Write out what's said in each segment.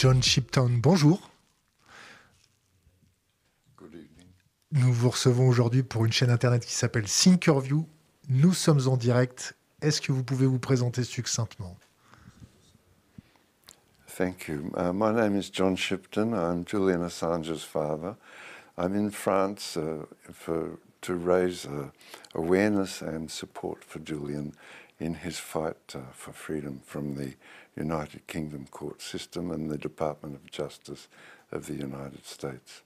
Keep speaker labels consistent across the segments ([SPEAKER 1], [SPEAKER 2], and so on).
[SPEAKER 1] John Shipton, bonjour. Nous vous recevons aujourd'hui pour une chaîne internet qui s'appelle Thinkerview. Nous sommes en direct. Est-ce que vous pouvez vous présenter succinctement?
[SPEAKER 2] Thank you. Uh, my name is John Shipton. I'm Julian Assange's father. I'm in France uh, for, to raise uh, awareness and support for Julian in his fight uh, for freedom from the United Kingdom court system and the Department of Justice of the United States.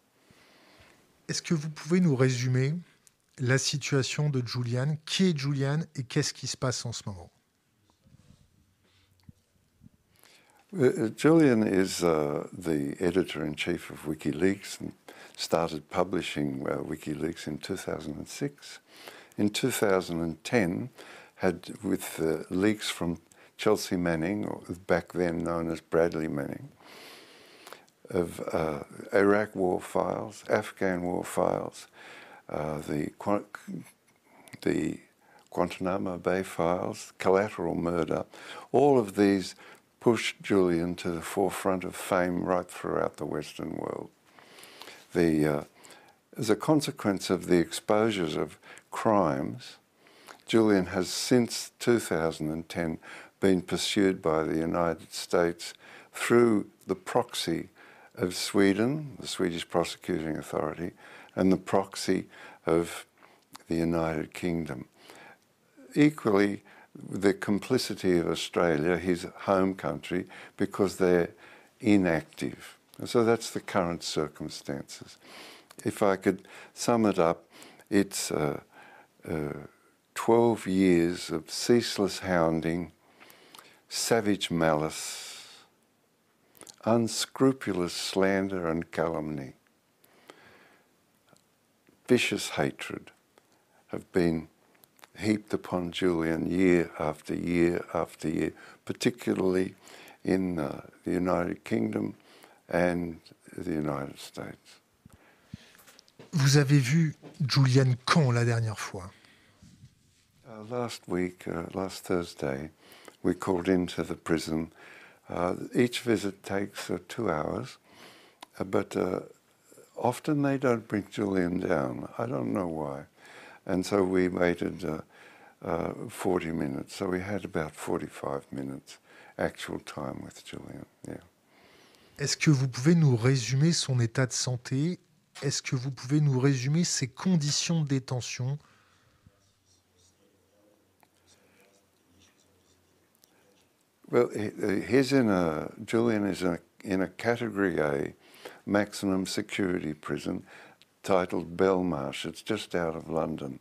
[SPEAKER 1] Est-ce que vous pouvez nous résumer la situation de Julian Qui est Julian et qu'est-ce qui se passe en ce moment
[SPEAKER 2] Uh, Julian is uh, the editor in chief of WikiLeaks and started publishing uh, WikiLeaks in 2006. In 2010, had with uh, leaks from Chelsea Manning, or back then known as Bradley Manning, of uh, Iraq war files, Afghan war files, uh, the the Guantanamo Bay files, collateral murder, all of these pushed Julian to the forefront of fame right throughout the Western world. The, uh, as a consequence of the exposures of crimes, Julian has since 2010 been pursued by the United States through the proxy of Sweden, the Swedish Prosecuting Authority, and the proxy of the United Kingdom. Equally, the complicity of Australia, his home country, because they're inactive. So that's the current circumstances. If I could sum it up, it's 12 years of ceaseless hounding, savage malice, unscrupulous slander and calumny, vicious hatred have been heaped upon Julian year after year after year, particularly in uh, the United Kingdom and the United States.
[SPEAKER 1] Vous avez vu Julian quand la dernière fois
[SPEAKER 2] uh, Last week, uh, last Thursday, we called into the prison. Uh, each visit takes uh, two hours, uh, but often they don't bring Julian down. I don't know why. And so we waited uh, uh, 40 minutes. So we had about 45 minutes actual time with Julian. Yeah.
[SPEAKER 1] Est-ce que vous pouvez nous résumer son état de santé Est-ce que vous pouvez nous résumer ses conditions de détention
[SPEAKER 2] Well, he's in a Julian is in a, in a Category A maximum security prison titled Belmarsh. It's just out of London.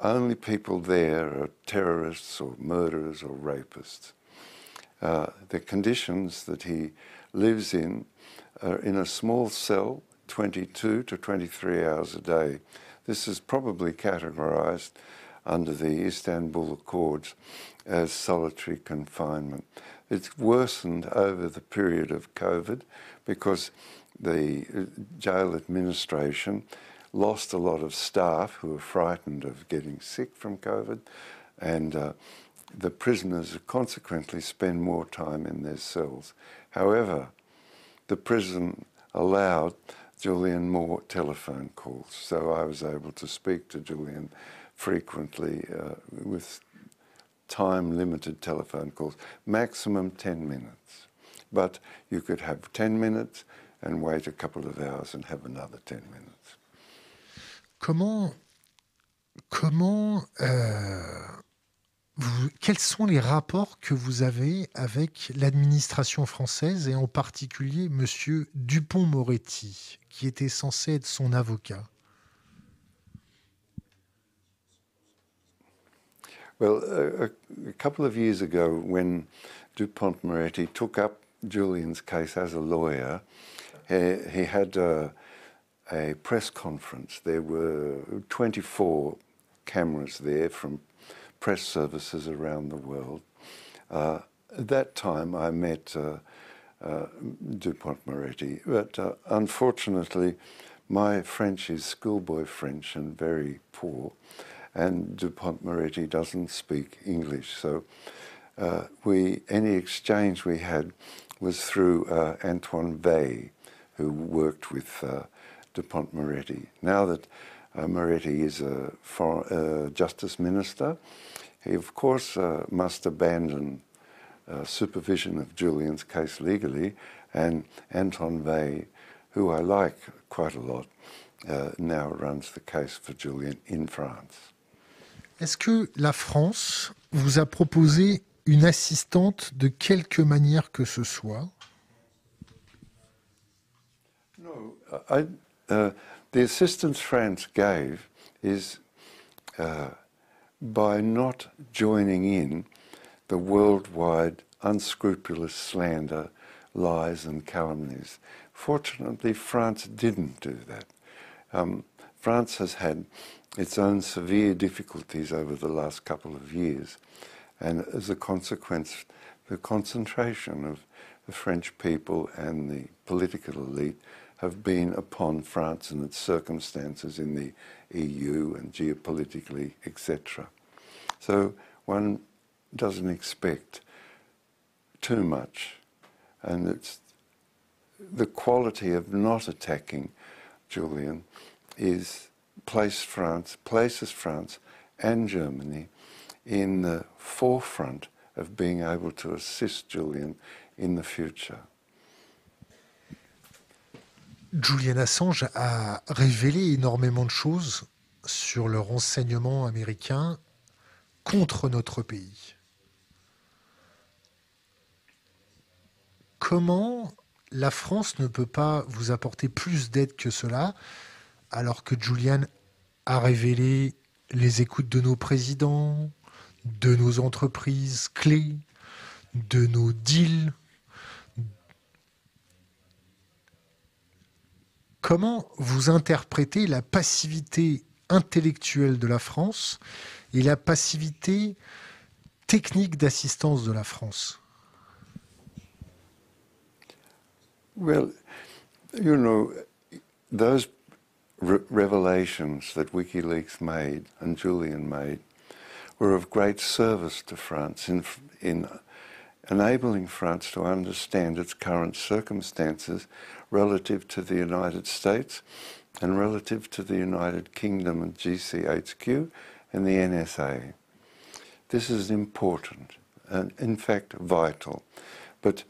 [SPEAKER 2] Only people there are terrorists or murderers or rapists. Uh, the conditions that he lives in are in a small cell, 22 to 23 hours a day. This is probably categorized under the Istanbul Accords as solitary confinement. It's worsened over the period of COVID because the uh, jail administration lost a lot of staff who were frightened of getting sick from COVID, and uh, the prisoners consequently spend more time in their cells. However, the prison allowed Julian more telephone calls, so I was able to speak to Julian frequently uh, with time limited telephone calls, maximum 10 minutes. But you could have 10 minutes, and wait a couple of hours and have another 10 minutes.
[SPEAKER 1] Comment, comment, euh, vous, quels sont les rapports que vous avez avec l'administration française et en particulier Monsieur Dupont-Moretti, qui était censé être son avocat?
[SPEAKER 2] Well, a, a couple of years ago, when Dupond Moretti took up Julian's case as a lawyer, he, he had a, a, press conference. There were 24 cameras there from press services around the world. Uh, at that time, I met uh, uh, Dupond Moretti, but uh, unfortunately, my French is schoolboy French and very poor, and Dupond Moretti doesn't speak English. So, uh, we any exchange we had was through uh, Antoine Vey, who worked with uh, Dupond Moretti. Now that uh, Moretti is a foreign, uh, justice minister, he of course uh, must abandon supervision of Julian's case legally, and Anton Vey, who I like quite a lot, now runs the case for Julian in France.
[SPEAKER 1] Est-ce que la France vous a proposé une assistante de quelque manière que ce soit?
[SPEAKER 2] No, I, uh, the assistance France gave is uh, by not joining in the worldwide unscrupulous slander, lies, and calumnies. Fortunately, France didn't do that. Um, France has had its own severe difficulties over the last couple of years, and as a consequence, the concentration of the French people and the political elite have been upon France and its circumstances in the EU and geopolitically, etc. So one doesn't expect too much, and it's the quality of not attacking Julian is place France, places France and Germany in the forefront of being able to assist Julian in the future.
[SPEAKER 1] Julian Assange a révélé énormément de choses sur le renseignement américain contre notre pays. Comment la France ne peut pas vous apporter plus d'aide que cela, alors que Julian a révélé les écoutes de nos présidents, de nos entreprises clés, de nos deals. Comment vous interprétez la passivité intellectuelle de la France et la passivité technique d'assistance de la France?
[SPEAKER 2] Well, you know, re revelations that WikiLeaks made and Julian made were of great service to France in, in enabling France to understand its current circumstances relative to the United States and relative to the United Kingdom and GCHQ and the NSA. This is important and, in fact, vital. But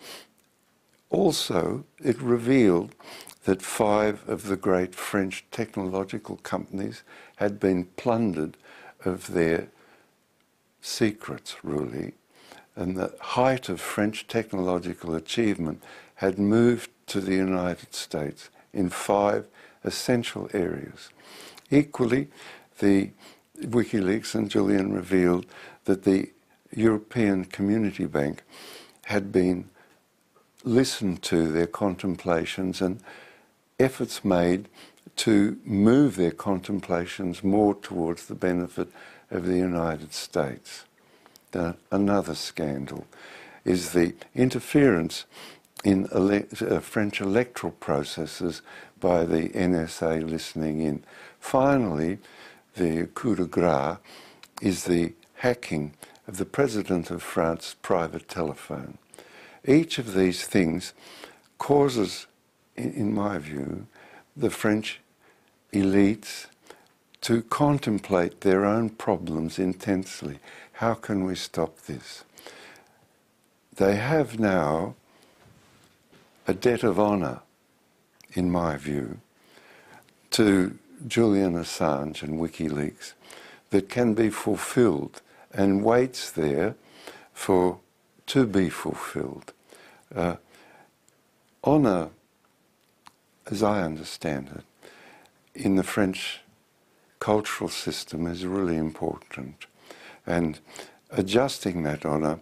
[SPEAKER 2] also, it revealed that five of the great French technological companies had been plundered of their secrets, really, and the height of French technological achievement had moved to the United States in five essential areas. Equally, the WikiLeaks and Julian revealed that the European Community Bank had been listened to their contemplations and efforts made to move their contemplations more towards the benefit of the United States. The, another scandal is the interference in ele uh, French electoral processes by the NSA listening in. Finally, the coup de grace is the hacking of the President of France's private telephone. Each of these things causes, in, my view, the French elites to contemplate their own problems intensely. How can we stop this? They have now a debt of honour, in my view, to Julian Assange and WikiLeaks that can be fulfilled and waits there for to be fulfilled. Uh, honour, as I understand it, in the French cultural system is really important. And adjusting that honour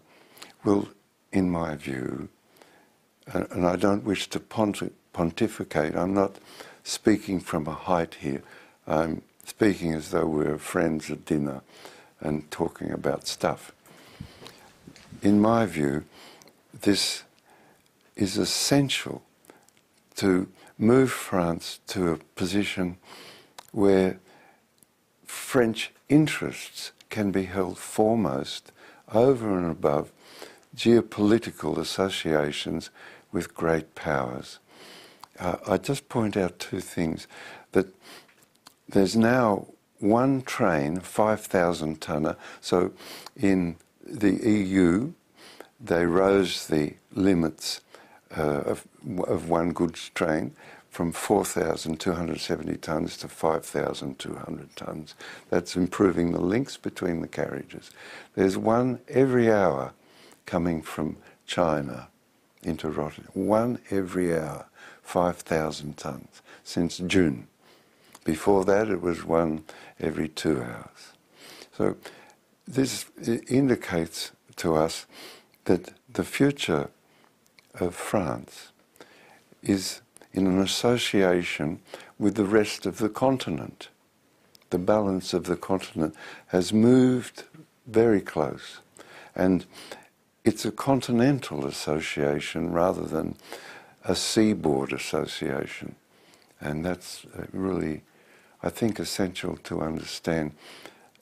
[SPEAKER 2] will, in my view, and I don't wish to pontificate, I'm not speaking from a height here, I'm speaking as though we're friends at dinner and talking about stuff in my view, this is essential to move France to a position where French interests can be held foremost over and above geopolitical associations with great powers. Uh, I just point out two things that there's now one train, 5,000 tonner. So in the EU, they rose the limits Uh, of, of one goods train from 4,270 tonnes to 5,200 tonnes. That's improving the links between the carriages. There's one every hour coming from China into Rotterdam. One every hour, 5,000 tonnes since June. Before that, it was one every two hours. So this indicates to us that the future of France is in an association with the rest of the continent. The balance of the continent has moved very close. And it's a continental association rather than a seaboard association. And that's uh, really, I think, essential to understand.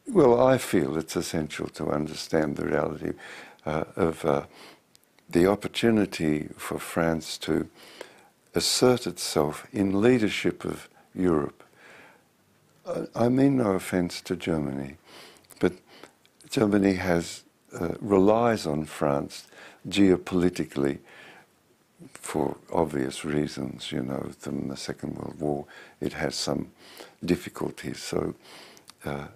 [SPEAKER 2] Well, I feel it's essential to understand the reality uh, of uh, the opportunity for France to assert itself in leadership of Europe. I mean no offence to Germany, but Germany has uh, relies on France geopolitically for obvious reasons. You know, from the Second World War, it has some difficulties. So, uh,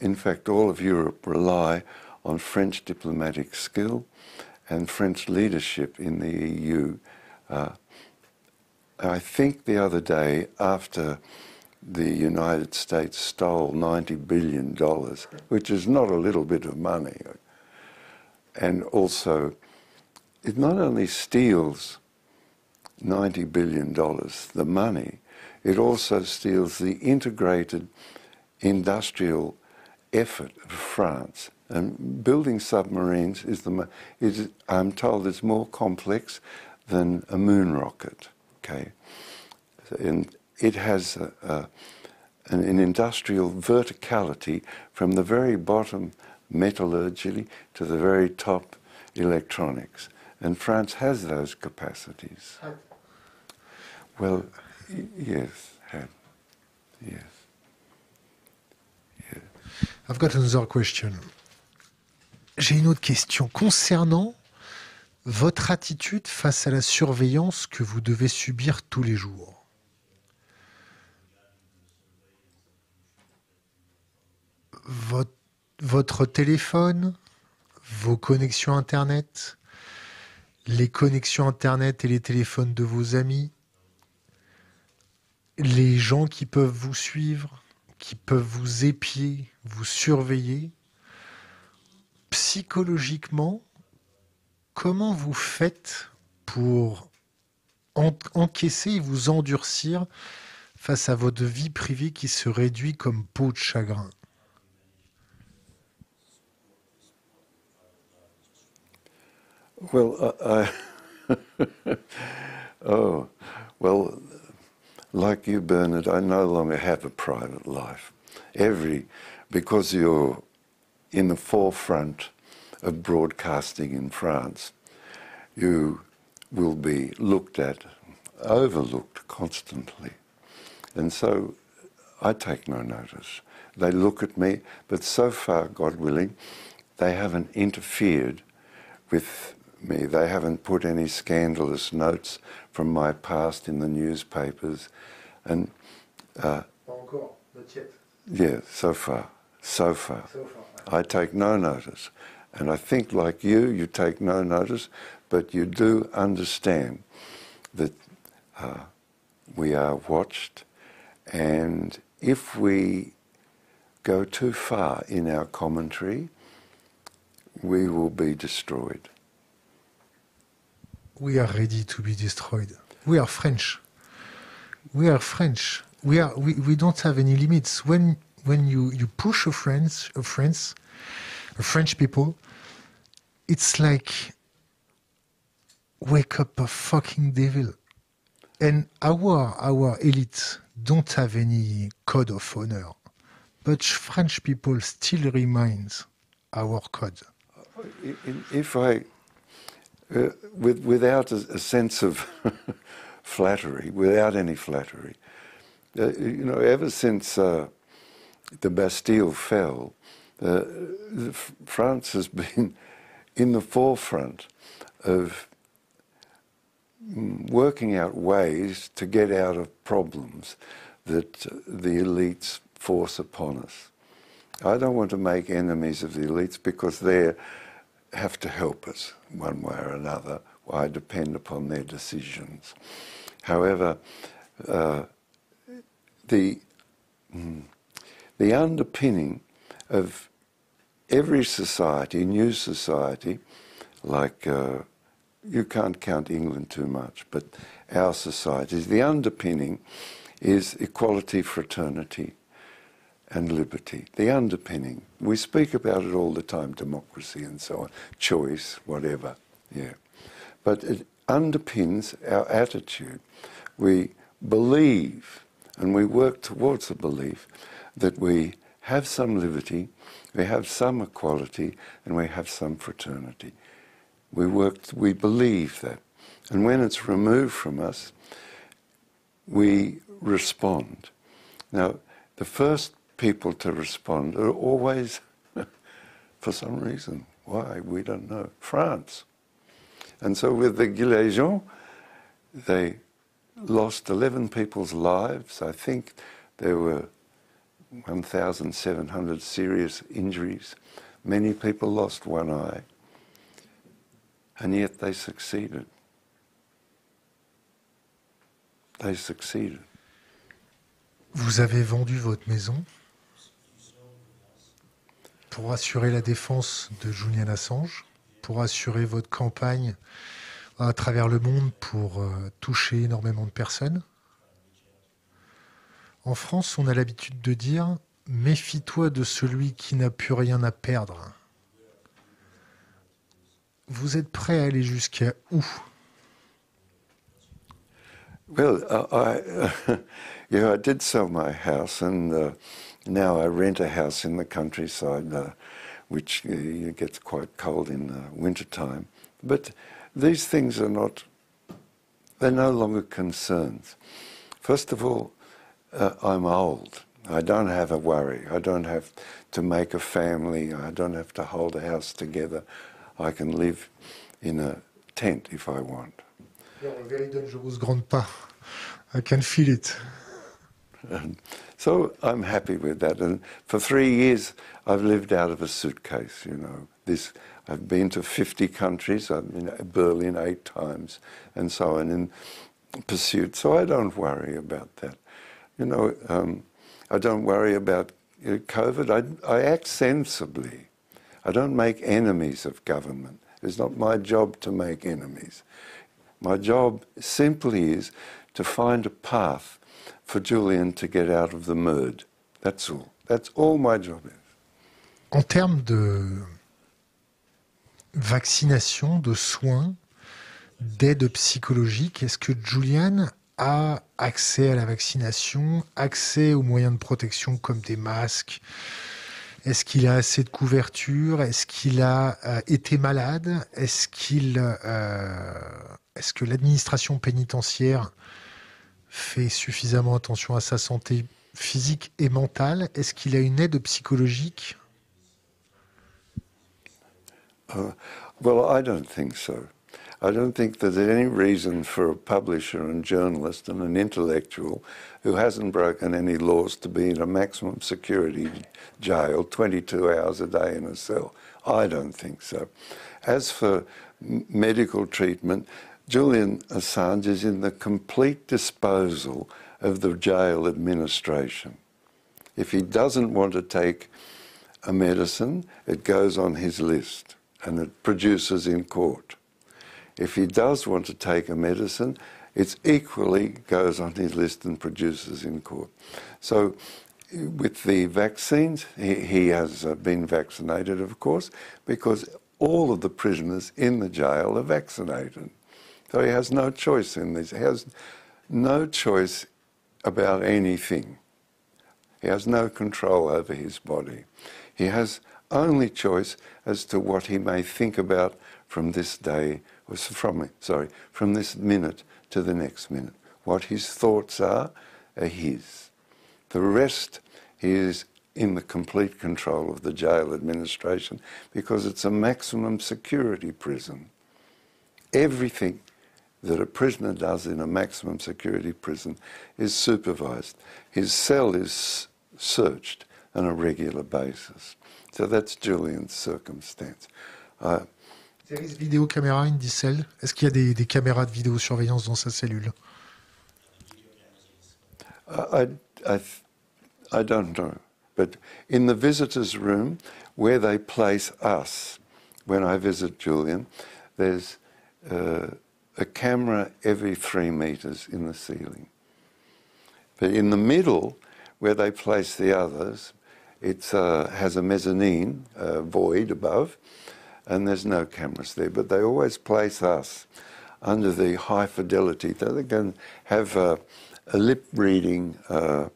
[SPEAKER 2] in fact, all of Europe rely on French diplomatic skill and French leadership in the EU. Uh, I think the other day, after the United States stole $90 billion, which is not a little bit of money, and also it not only steals $90 billion, the money, it also steals the integrated industrial effort of France. And building submarines is the is I'm told it's more complex than a moon rocket. Okay, and it has a, a, an, an industrial verticality from the very bottom metallurgy to the very top electronics. And France has those capacities. Well, yes, had. Yes.
[SPEAKER 1] yes. I've got another question. J'ai une autre question concernant votre attitude face à la surveillance que vous devez subir tous les jours. Votre téléphone, vos connexions Internet, les connexions Internet et les téléphones de vos amis, les gens qui peuvent vous suivre, qui peuvent vous épier, vous surveiller, psychologiquement, comment vous faites pour encaisser et vous endurcir face à votre vie privée qui se réduit comme peau de chagrin?
[SPEAKER 2] Well, I, oh, well, like you, Bernard, I no longer have a private life. Every, because you're in the forefront of broadcasting in France, you will be looked at, overlooked constantly. And so I take no notice. They look at me, but so far, God willing, they haven't interfered with me. They haven't put any scandalous notes from my past in the newspapers. And. Uh, yeah, so far. So far. So far. I take no notice. And I think, like you, you take no notice, but you do understand that uh, we are watched. And if we go too far in our commentary, we will be destroyed.
[SPEAKER 1] we are ready to be destroyed. We are French. We are French. We are. We, we don't have any limits. When when you you push a French a French a French people, it's like wake up a fucking devil. And our our elite don't have any code of honor, but French people still remains our code.
[SPEAKER 2] If I uh, with, without a, a sense of flattery, without any flattery. Uh, you know, ever since uh, the Bastille fell, uh, France has been in the forefront of working out ways to get out of problems that the elites force upon us. I don't want to make enemies of the elites because they have to help us one way or another. I depend upon their decisions. However, uh, the mm, the underpinning of every society, new society, like uh, you can't count England too much, but our societies, the underpinning is equality, fraternity, and liberty. The underpinning. We speak about it all the time democracy and so on, choice, whatever. Yeah. But it underpins our attitude. We believe and we work towards a belief that we have some liberty, we have some equality, and we have some fraternity. We work, we believe that. And when it's removed from us, we respond. Now, the first people to respond are always, for some reason, why, we don't know, France. And so with the Gilets jaunes, they lost 11 people's lives. I think there were 1,700 serious injuries. Many people lost one eye. And yet they succeeded. They succeeded.
[SPEAKER 1] Vous avez vendu votre maison pour assurer la défense de Julian Assange, pour assurer votre campagne à travers le monde pour euh, toucher énormément de personnes. En France, on a l'habitude de dire méfie-toi de celui qui n'a plus rien à perdre. Vous êtes prêt à aller jusqu'à où?
[SPEAKER 2] Well, uh, I, uh, yeah, I did sell my house, and uh, now I rent a house in the countryside, uh, which uh, gets quite cold in the winter time. But these things are not, they're no longer concerns. First of all, uh, I'm old. I don't have a worry. I don't have to make a family. I don't have to hold a house together. I can live in a tent if I want.
[SPEAKER 1] very dangerous grandpa. I can feel it.
[SPEAKER 2] And so I'm happy with that. And for three years, I've lived out of a suitcase. You know, this I've been to 50 countries. I've been to Berlin eight times, and so on in pursuit. So I don't worry about that. You know, um, I don't worry about COVID. I, I act sensibly. I don't make enemies of government. It's not my job to make enemies. My job simply is to find a path for Julian to get out of the mud. That's all. That's all my job is.
[SPEAKER 1] En termes de vaccination, de soins, d'aide psychologique, est-ce que Julian a accès à la vaccination, accès aux moyens de protection comme des masques? Est-ce qu'il a assez de couverture? Est-ce qu'il a euh, été malade? Est-ce qu'il, euh, est-ce que l'administration pénitentiaire fait suffisamment attention à sa santé physique et mentale? Est-ce qu'il a une aide psychologique
[SPEAKER 2] Uh, well, I don't think so. I don't think there's any reason for a publisher and journalist and an intellectual who hasn't broken any laws to be in a maximum security jail 22 hours a day in a cell. I don't think so. As for medical treatment, Julian Assange is in the complete disposal of the jail administration. If he doesn't want to take a medicine, it goes on his list and it produces in court. If he does want to take a medicine, it equally goes on his list and produces in court. So, with the vaccines, he, he has uh, been vaccinated, of course, because all of the prisoners in the jail are vaccinated. So he has no choice in this. He has no choice about anything. He has no control over his body. He has only choice as to what he may think about from this day or from sorry, from this minute to the next minute. What his thoughts are, are his. The rest is in the complete control of the jail administration because it's a maximum security prison. Everything that a prisoner does in a maximum security prison is supervised. His cell is searched on a regular basis. So that's Julian's circumstance. Uh,
[SPEAKER 1] Service vidéo caméra, Indicel. Est-ce qu'il y a des, des, caméras de vidéosurveillance dans sa cellule
[SPEAKER 2] I, I, I don't know. But in the visitors' room, where they place us, when I visit Julian, there's uh, a camera every three metres in the ceiling. But in the middle, where they place the others, it uh, has a mezzanine uh, void above, and there's no cameras there. But they always place us under the high fidelity. They can have uh, a lip reading uh,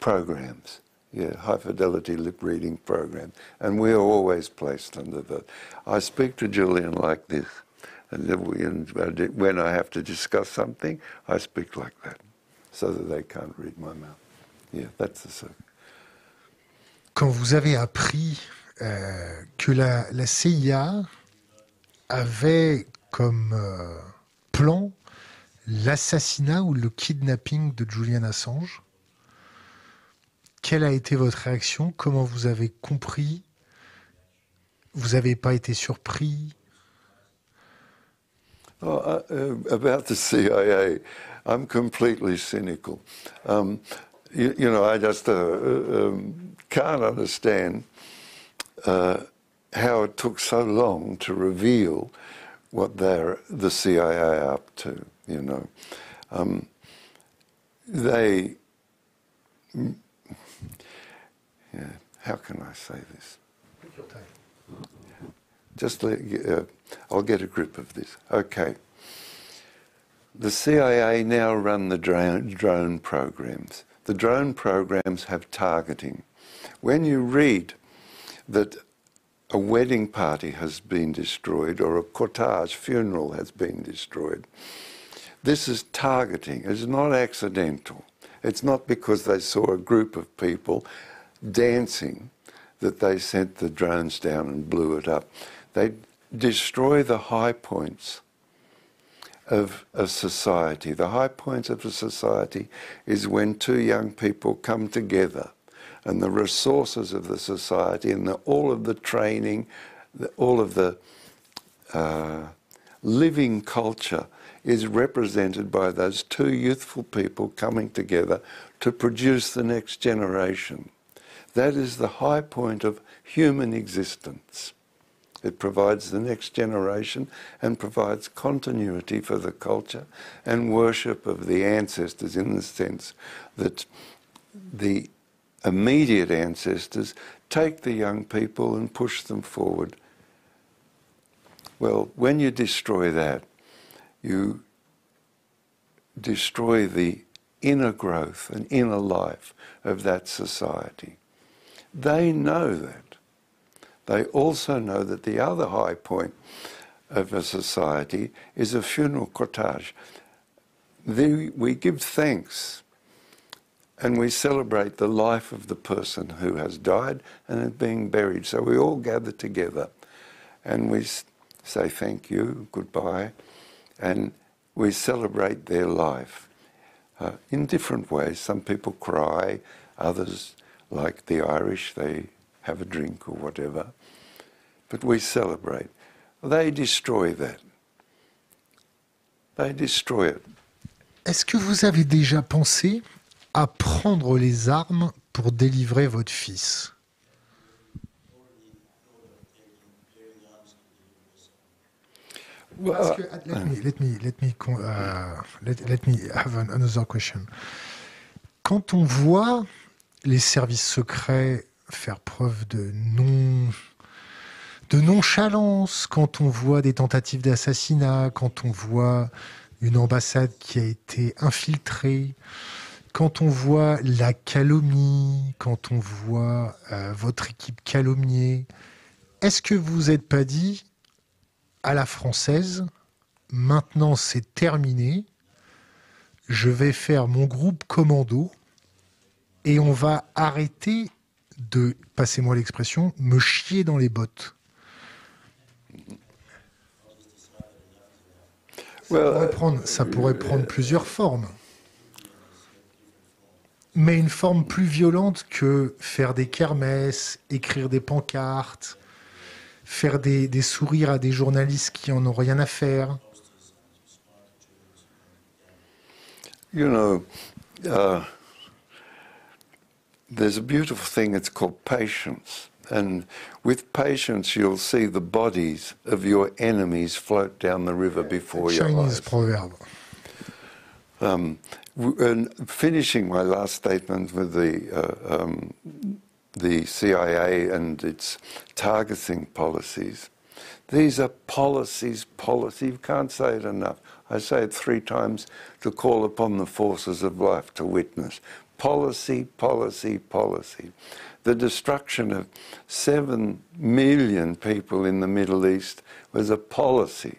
[SPEAKER 2] programs. Yeah, high fidelity lip reading program. And we are always placed under that. I speak to Julian like this. And when I have to discuss something, I speak like that, so that they can't read my mouth. Yeah, that's the circle.
[SPEAKER 1] Quand vous avez appris euh, que la, CIA avait comme euh, plan l'assassinat ou le kidnapping de Julian Assange, quelle a été votre réaction? Comment vous avez compris? Vous n'avez pas été surpris?
[SPEAKER 2] Oh, uh, uh, About the CIA, I'm completely cynical. Um, you, you, know, I just uh, uh um, can't understand uh, how it took so long to reveal what they're the CIA are up to. You know, um, they yeah, how can I say this? Just let, uh, I'll get a grip of this. Okay. The CIA now run the drone, drone programs. The drone programs have targeting. When you read that a wedding party has been destroyed or a cortege funeral has been destroyed, this is targeting. It's not accidental. It's not because they saw a group of people dancing that they sent the drones down and blew it up. They destroy the high points of a society. The high point of a society is when two young people come together and the resources of the society and the, all of the training, the, all of the uh, living culture is represented by those two youthful people coming together to produce the next generation. That is the high point of human existence. It provides the next generation and provides continuity for the culture and worship of the ancestors in the sense that the immediate ancestors take the young people and push them forward. Well, when you destroy that, you destroy the inner growth and inner life of that society. They know that. They also know that the other high point of a society is a funeral cortege. we give thanks and we celebrate the life of the person who has died and is being buried. So we all gather together and we say thank you, goodbye, and we celebrate their life uh, in different ways. Some people cry, others like the Irish, they have a drink or whatever. But we celebrate. They destroy that. They destroy it.
[SPEAKER 1] Est-ce que vous avez déjà pensé à prendre les armes pour délivrer votre fils?
[SPEAKER 2] Well,
[SPEAKER 1] que, let, me, let me, let me, uh, let, let me have another question. Quand on voit les services secrets faire preuve de non de nonchalance quand on voit des tentatives d'assassinat, quand on voit une ambassade qui a été infiltrée, quand on voit la calomnie, quand on voit euh, votre équipe calomniée, est-ce que vous n'êtes pas dit à la française, maintenant c'est terminé, je vais faire mon groupe commando et on va arrêter de, passez-moi l'expression, me chier dans les bottes. Ça pourrait, prendre, ça pourrait prendre plusieurs formes. Mais une forme plus violente que faire des kermesses, écrire des pancartes, faire des, des sourires à des journalistes qui en ont rien à faire.
[SPEAKER 2] You know, uh, there's a beautiful thing, it's called patience. And with patience, you'll see the bodies of your enemies float down the river before your eyes. Um, and finishing my last statement with the uh, um, the CIA and its targeting policies. These are policies, policy. You can't say it enough. I say it three times to call upon the forces of life to witness. Policy, policy, policy. The destruction of seven million people in the Middle East was a policy.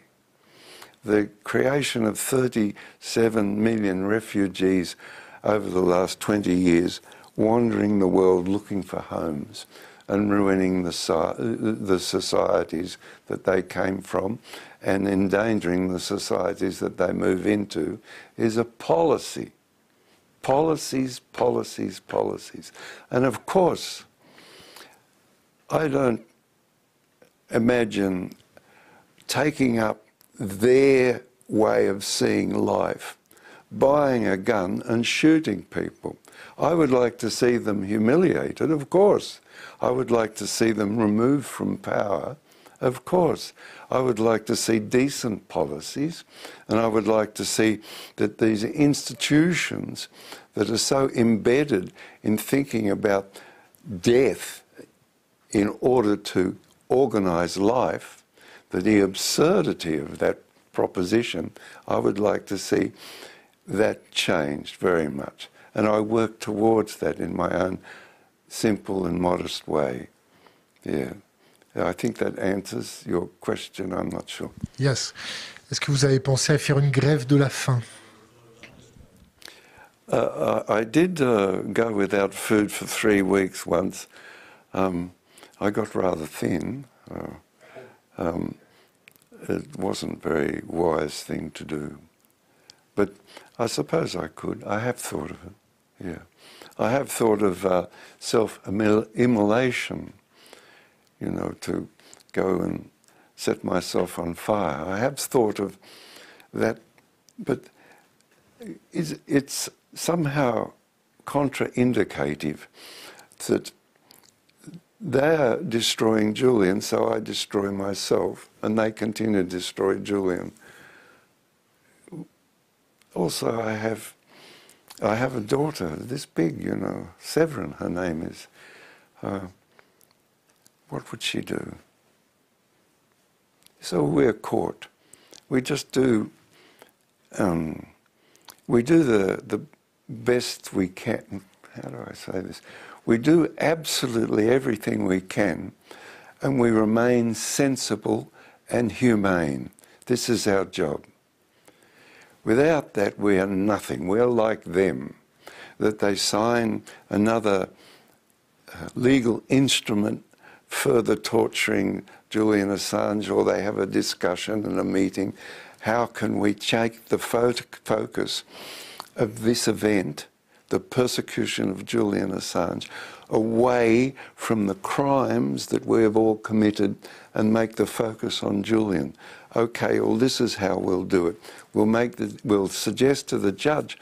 [SPEAKER 2] The creation of 37 million refugees over the last 20 years wandering the world looking for homes and ruining the, the societies that they came from and endangering the societies that they move into is a policy. Policies, policies, policies. And of course, I don't imagine taking up their way of seeing life, buying a gun and shooting people. I would like to see them humiliated, of course. I would like to see them removed from power, of course. I would like to see decent policies, and I would like to see that these institutions that are so embedded in thinking about death in order to organise life, that the absurdity of that proposition, I would like to see that changed very much. And I work towards that in my own simple and modest way. Yeah. I think that answers your question, I'm not sure.
[SPEAKER 1] Yes. Est-ce que vous avez pensé à faire une grève de la faim
[SPEAKER 2] uh, I did uh, go without food for three weeks once. Um, I got rather thin. Uh, um, it wasn't a very wise thing to do. But I suppose I could. I have thought of it. Yeah. I have thought of uh, self immolation, you know, to go and set myself on fire. I have thought of that, but it's, it's somehow contraindicative that they are destroying Julian, so I destroy myself, and they continue to destroy Julian. Also, I have I have a daughter, this big, you know, Severin, her name is. Uh, what would she do? So we're caught. We just do. Um, we do the the best we can. How do I say this? We do absolutely everything we can, and we remain sensible and humane. This is our job. Without that, we are nothing. We're like them. That they sign another uh, legal instrument further torturing Julian Assange, or they have a discussion and a meeting. How can we take the focus of this event, the persecution of Julian Assange, away from the crimes that we have all committed and make the focus on Julian? Okay, well, this is how we'll do it We'll, make the, will suggest to the judge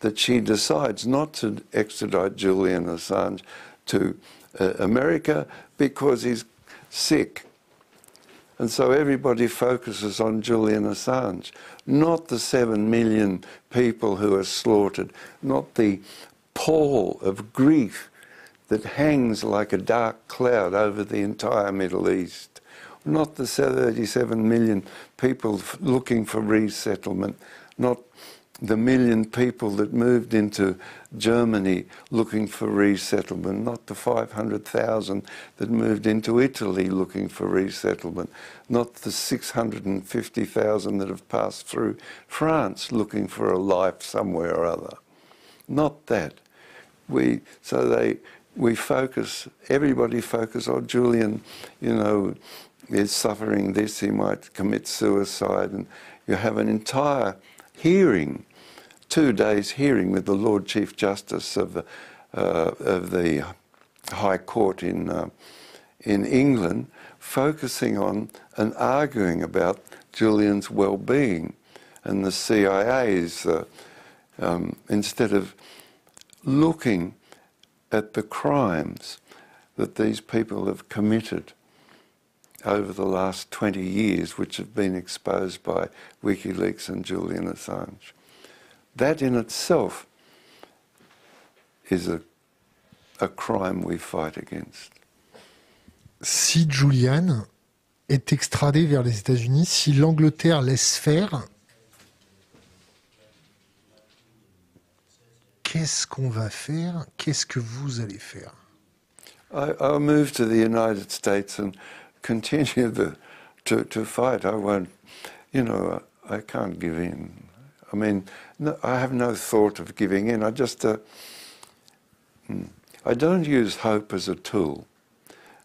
[SPEAKER 2] that she decides not to extradite Julian Assange to uh, America because he's sick. And so everybody focuses on Julian Assange, not the seven million people who are slaughtered, not the pall of grief that hangs like a dark cloud over the entire Middle East not the 37 million people looking for resettlement, not the million people that moved into Germany looking for resettlement, not the 500,000 that moved into Italy looking for resettlement, not the 650,000 that have passed through France looking for a life somewhere or other. Not that. We, so they, we focus, everybody focus oh, Julian, you know, is suffering this, he might commit suicide, and you have an entire hearing two days hearing with the Lord Chief Justice of the, uh, of the High Court in, uh, in England, focusing on and arguing about Julian's well-being and the CIA's, uh, um, instead of looking at the crimes that these people have committed over the last 20 years, which have been exposed by WikiLeaks and Julian Assange. That in itself is a, a crime we fight against.
[SPEAKER 1] Si Julian est extradé vers les États-Unis, si l'Angleterre laisse faire, qu'est-ce qu'on va faire Qu'est-ce que vous allez faire
[SPEAKER 2] I, I'll move to the United States and continue the, to, to fight. I won't, you know, I can't give in. I mean, no, I have no thought of giving in. I just, uh, hmm, I don't use hope as a tool.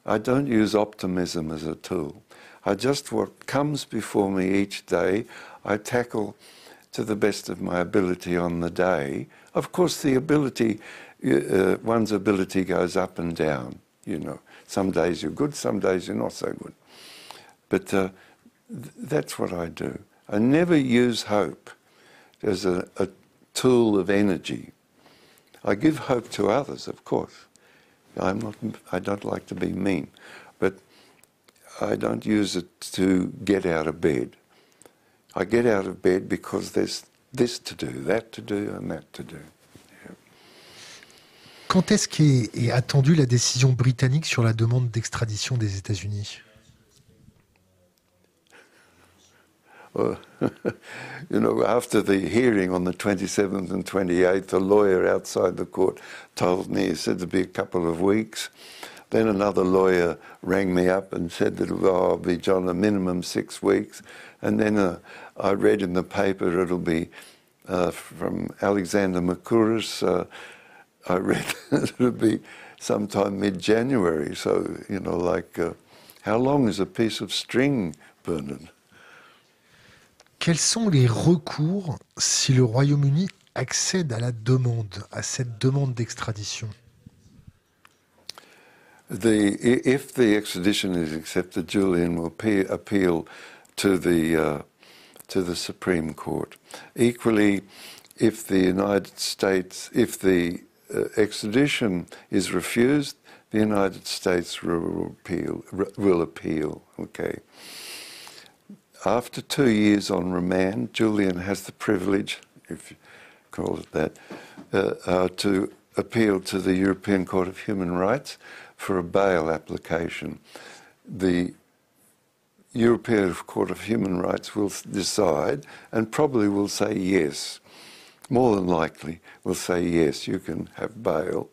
[SPEAKER 2] I don't use optimism as a tool. I just, what comes before me each day, I tackle to the best of my ability on the day. Of course, the ability, uh, one's ability goes up and down, you know. Some days you're good, some days you're not so good. But uh, th- that's what I do. I never use hope as a, a tool of energy. I give hope to others, of course. I'm not, I don't like to be mean, but I don't use it to get out of bed. I get out of bed because there's this to do, that to do, and that to do.
[SPEAKER 1] Quand est-ce qu'est est attendue la décision britannique sur la demande d'extradition des États-Unis
[SPEAKER 2] Well, you know, after the hearing on the 27th and 28th, a lawyer outside the court told me, he said it'd be a couple of weeks. Then another lawyer rang me up and said that oh, I'll be John a minimum six weeks. And then uh, I read in the paper it'll be uh, from Alexander Mercouris. Uh, I read it'll be sometime mid-January. So you know, like uh, how long is a piece of string, Bernard?
[SPEAKER 1] Quels sont les recours si le Royaume-Uni accède à la demande, à cette demande d'extradition?
[SPEAKER 2] The, if the extradition is accepted, Julian will appeal to the uh, to the Supreme Court. Equally, if the United States, if the uh, extradition is refused, the United States. Will appeal. Okay? After two years on remand, Julian has the privilege, if you call it that, uh, uh, to appeal to the European Court of Human Rights for a bail application. The European Court of Human Rights will decide and probably will say yes. More than likely, will say yes, you can have bail.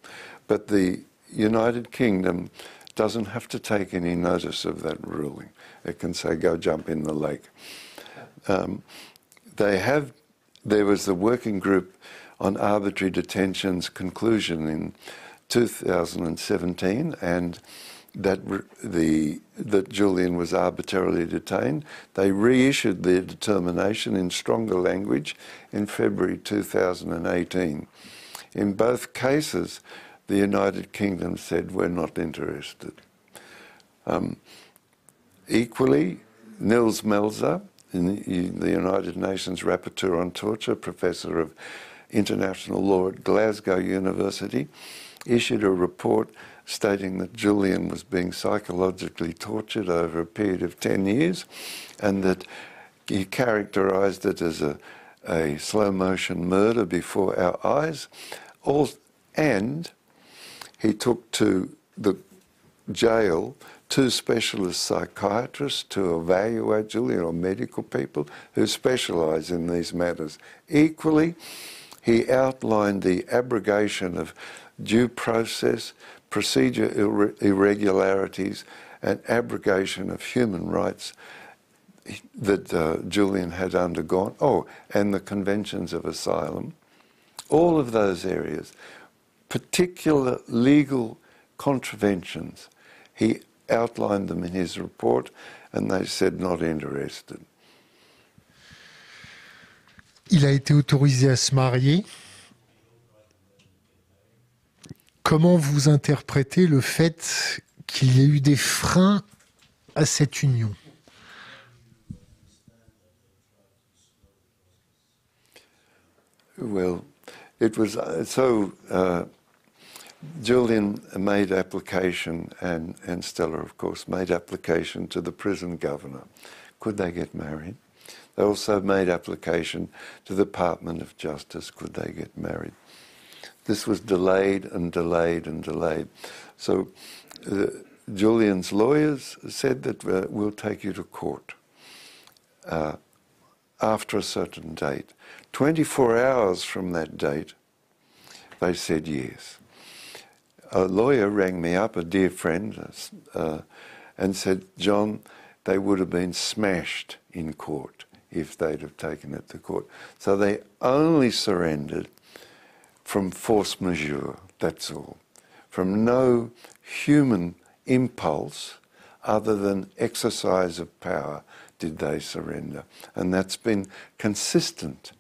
[SPEAKER 2] But the United Kingdom doesn't have to take any notice of that ruling. It can say, go jump in the lake. Um, they have, there was the working group on arbitrary detention's conclusion in 2017, and that the that Julian was arbitrarily detained. They reissued their determination in stronger language in February 2018. In both cases, the United Kingdom said we're not interested. Um, Equally, Nils Melzer, the United Nations Rapporteur on Torture, Professor of International Law at Glasgow University, issued a report stating that Julian was being psychologically tortured over a period of 10 years and that he characterized it as a, a slow motion murder before our eyes. All, and he took to the jail two specialist psychiatrists to evaluate Julian or medical people who specialise in these matters. Equally, he outlined the abrogation of due process, procedure ir- irregularities, and abrogation of human rights that uh, Julian had undergone. Oh, and the conventions of asylum. All of those areas, particular legal contraventions, he outlined them in his report, and they said not interested.
[SPEAKER 1] Il a été autorisé à se marier. Comment vous interprétez le fait qu'il y ait eu des freins à cette union?
[SPEAKER 2] Well, it was uh, so. Uh, Julian made application, and, and Stella, of course, made application to the prison governor. Could they get married? They also made application to the Department of Justice. Could they get married? This was delayed and delayed and delayed. So uh, Julian's lawyers said that uh, we'll take you to court uh, after a certain date. 24 hours from that date, they said yes. A lawyer rang me up, a dear friend, uh, and said, John, they would have been smashed in court if they'd have taken it to court. So they only surrendered from force majeure, that's all. From no human impulse other than exercise of power did they surrender. And that's been consistent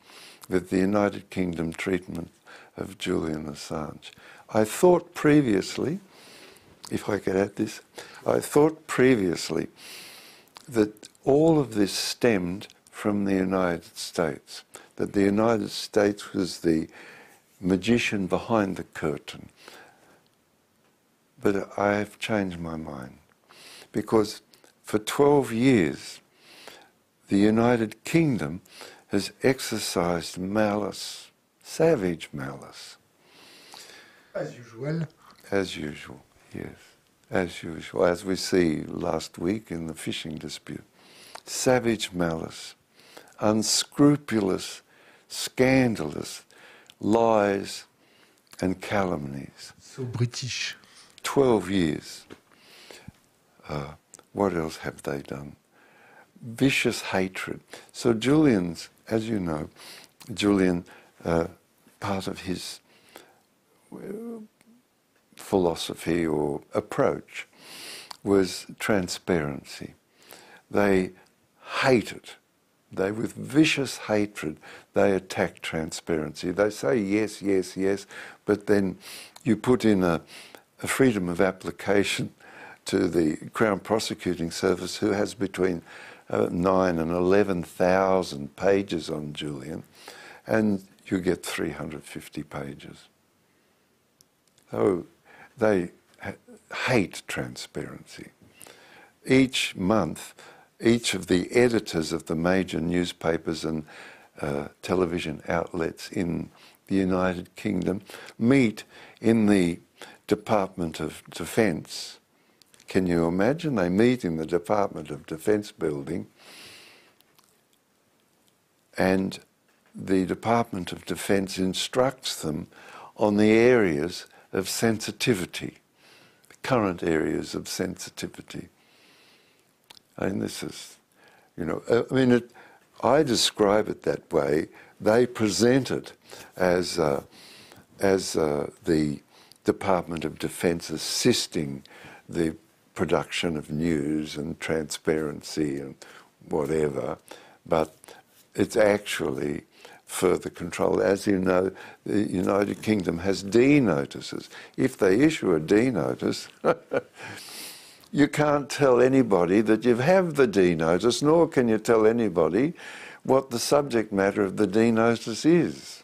[SPEAKER 2] with the United Kingdom treatment of Julian Assange. I thought previously, if I could add this, I thought previously that all of this stemmed from the United States, that the United States was the magician behind the curtain. But I have changed my mind because for 12 years the United Kingdom has exercised malice, savage malice.
[SPEAKER 1] As usual.
[SPEAKER 2] As usual, yes. As usual, as we see last week in the fishing dispute. Savage malice, unscrupulous, scandalous lies and calumnies.
[SPEAKER 1] So British.
[SPEAKER 2] 12 years. Uh, what else have they done? Vicious hatred. So Julian's, as you know, Julian, uh, part of his philosophy or approach was transparency. They hated, they with vicious hatred, they attack transparency. They say yes, yes, yes, but then you put in a, a freedom of application to the Crown Prosecuting Service, who has between uh, nine and 11,000 pages on Julian, and you get 350 pages. So they hate transparency. Each month, each of the editors of the major newspapers and uh, television outlets in the United Kingdom meet in the Department of Defence. Can you imagine? They meet in the Department of Defence building, and the Department of Defence instructs them on the areas of sensitivity, current areas of sensitivity. And this is, you know, I mean, it, I describe it that way. They present it as, uh, as uh, the Department of Defence assisting the production of news and transparency and whatever, but it's actually further control. As you know, the United Kingdom has D notices. If they issue a D notice, you can't tell anybody that you have the D notice, nor can you tell anybody what the subject matter of the D notice is.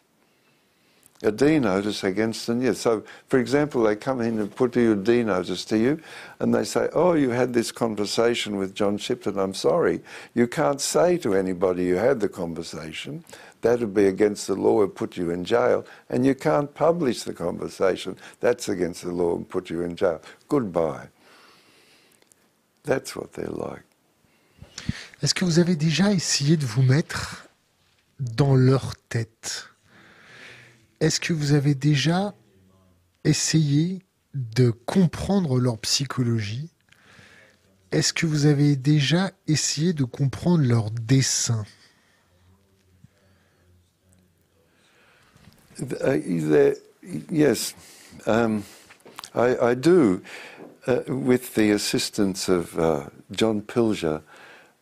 [SPEAKER 2] A D notice against an yes. So, for example, they come in and put you a D notice to you, and they say, "Oh, you had this conversation with John Shipton. I'm sorry, you can't say to anybody you had the conversation. That would be against the law and put you in jail, and you can't publish the conversation. That's against the law and put you in jail. Goodbye." That's what they're like.
[SPEAKER 1] Est-ce que vous avez déjà essayé de vous mettre dans leur tête? Est-ce que vous avez déjà essayé de comprendre leur psychologie? Est-ce que vous avez déjà essayé de comprendre leur dessin?
[SPEAKER 2] Uh, yes, um, I, I, do, uh, with the assistance of uh, John Pilger,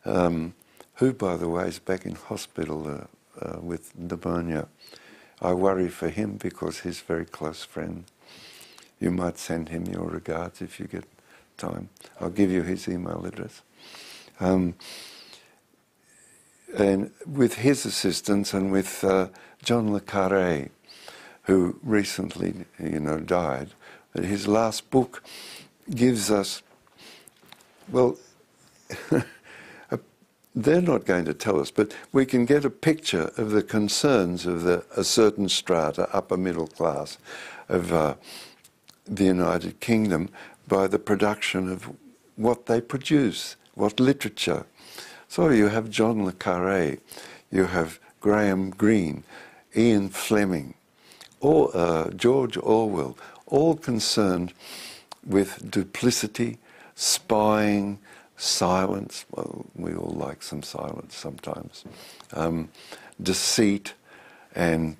[SPEAKER 2] um, who, by the way, is back in hospital uh, uh, with pneumonia. I worry for him because he's a very close friend. You might send him your regards if you get time. I'll give you his email address. Um, and with his assistance and with uh, John Le Carre, who recently, you know, died, his last book gives us, well, they're not going to tell us, but we can get a picture of the concerns of the, a certain strata, upper middle class, of uh, the United Kingdom by the production of what they produce, what literature. So you have John Le Carre, you have Graham Greene, Ian Fleming, all, uh, George Orwell, all concerned with duplicity, spying, silence. Well, we all like some silence sometimes. Um, deceit and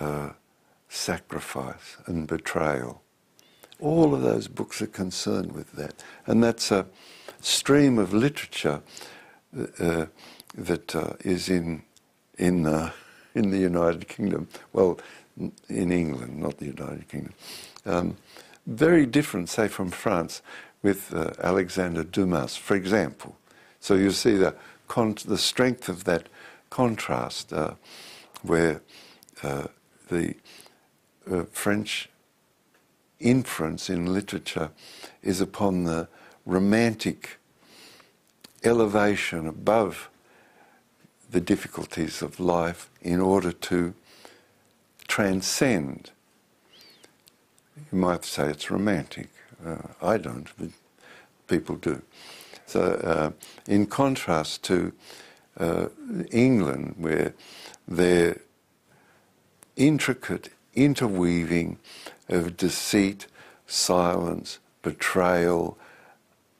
[SPEAKER 2] uh, sacrifice and betrayal. All of those books are concerned with that. And that's a stream of literature uh, that uh, is in, in, in the United Kingdom. Well, in England, not the United Kingdom. Um, very different, say, from France with uh, Alexander Dumas, for example. So you see the, the strength of that contrast uh, where uh, the uh, French inference in literature is upon the romantic elevation above the difficulties of life in order to transcend. You might say it's romantic. Uh, I don't, but people do. So, uh, in contrast to uh, England, where their intricate interweaving of deceit, silence, betrayal,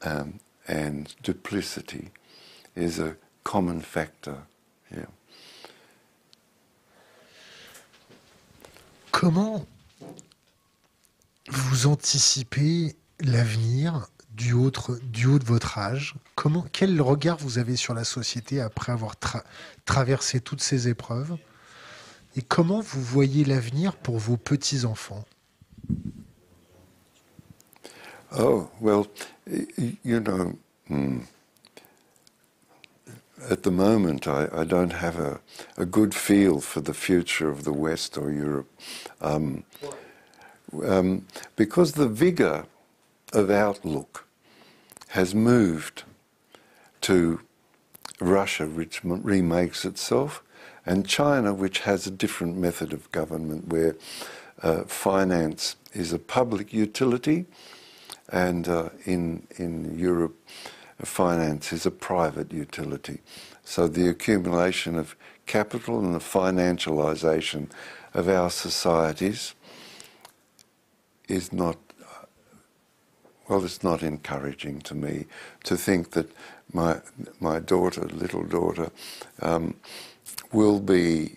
[SPEAKER 2] um, and duplicity is a common factor.
[SPEAKER 1] Comment vous anticipez l'avenir du, haut de votre âge? Comment, Quel regard vous avez sur la société après avoir traversé toutes ces épreuves? Et comment vous voyez l'avenir pour vos petits-enfants?
[SPEAKER 2] Oh, well, you know, hmm. At the moment, I, I don't have a, a, good feel for the future of the West or Europe. Um, um, because the vigour of outlook has moved to Russia, which remakes itself, and China, which has a different method of government where uh, finance is a public utility, and uh, in, in Europe, finance is a private utility. So the accumulation of capital and the financialization of our societies is not, well, it's not encouraging to me to think that my, my daughter, little daughter, um, will be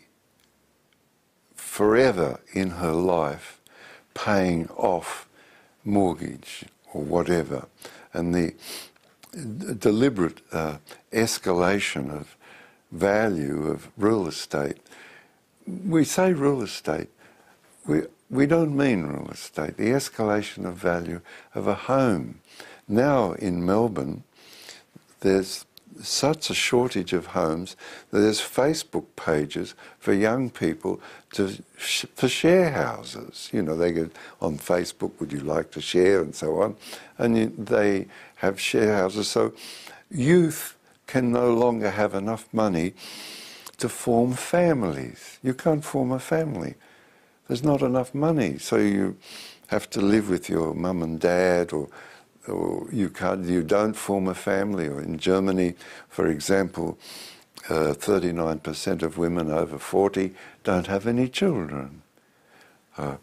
[SPEAKER 2] forever in her life paying off mortgage or whatever. And the deliberate uh, escalation of value of real estate. We say real estate, we, we don't mean real estate. The escalation of value of a home. Now in Melbourne, there's such a shortage of homes that there's Facebook pages for young people to for share houses. You know, they get on Facebook, would you like to share, and so on, and you, they have share houses. So youth can no longer have enough money to form families. You can't form a family. There's not enough money, so you have to live with your mum and dad or or you can't, you don't form a family. Or in Germany, for example, uh, 39% of women over 40 don't have any children. Uh,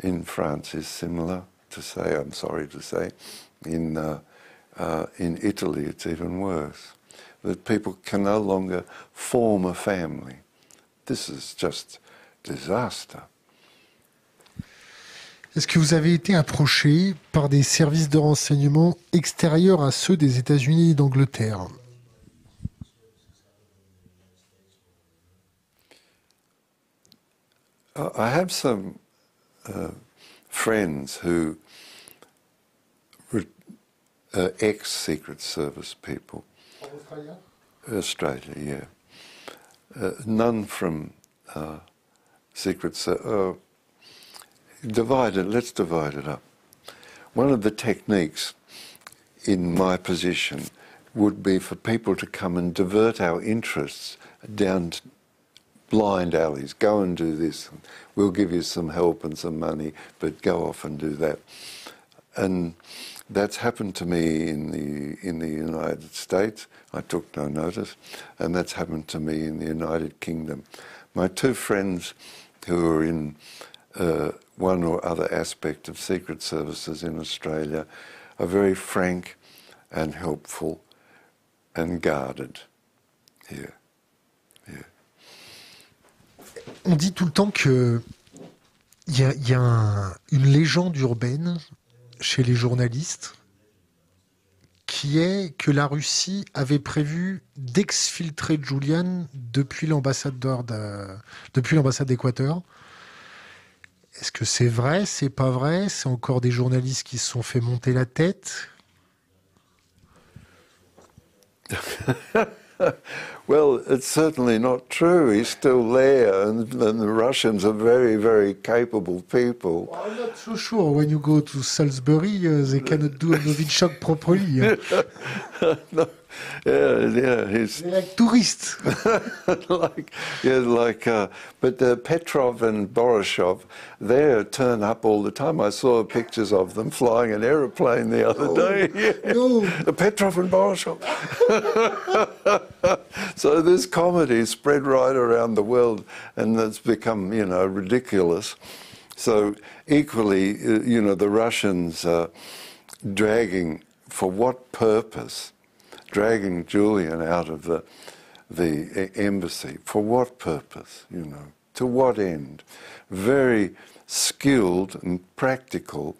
[SPEAKER 2] in France is similar to say, I'm sorry to say. In, uh, uh, in Italy, it's even worse. That people can no longer form a family. This is just disaster.
[SPEAKER 1] Est-ce que vous avez été approché par des services de renseignement extérieurs à ceux des États-Unis et d'Angleterre?
[SPEAKER 2] I have some uh, friends who uh, ex Secret Service people.
[SPEAKER 1] Australia?
[SPEAKER 2] Australia, yeah. Uh, none from uh, Secret Service. Uh, divide it, let's divide it up. One of the techniques in my position would be for people to come and divert our interests down blind alleys. Go and do this. We'll give you some help and some money, but go off and do that. And that's happened to me in the in the United States. I took no notice, and that's happened to me in the United Kingdom. My two friends, who are in uh, one or other aspect of secret services in Australia, are very frank and helpful and guarded here. Yeah.
[SPEAKER 1] On dit tout le temps que il y a, y a un- une légende urbaine chez les journalistes qui est que la Russie avait prévu d'exfiltrer Julian depuis l'ambassade d'Équateur. Est-ce que c'est vrai C'est pas vrai? C'est encore des journalistes qui se sont fait monter la tête?
[SPEAKER 2] Well, it's certainly not true. He's still there, and, and the Russians are very, very capable people.
[SPEAKER 1] I'm not so sure when you go to Salisbury, uh, they cannot do a Novichok properly.
[SPEAKER 2] no, yeah, yeah, he's
[SPEAKER 1] like tourists.
[SPEAKER 2] like, yeah, like, uh, but uh, Petrov and Borisov, they turn up all the time. I saw pictures of them flying an aeroplane the other day. Yeah.
[SPEAKER 1] no.
[SPEAKER 2] Petrov and Borisov. so this comedy spread right around the world, and it's become, you know, ridiculous. So equally, uh, you know, the Russians uh, dragging for what purpose? Dragging Julian out of the the embassy for what purpose? You know, to what end? Very skilled and practical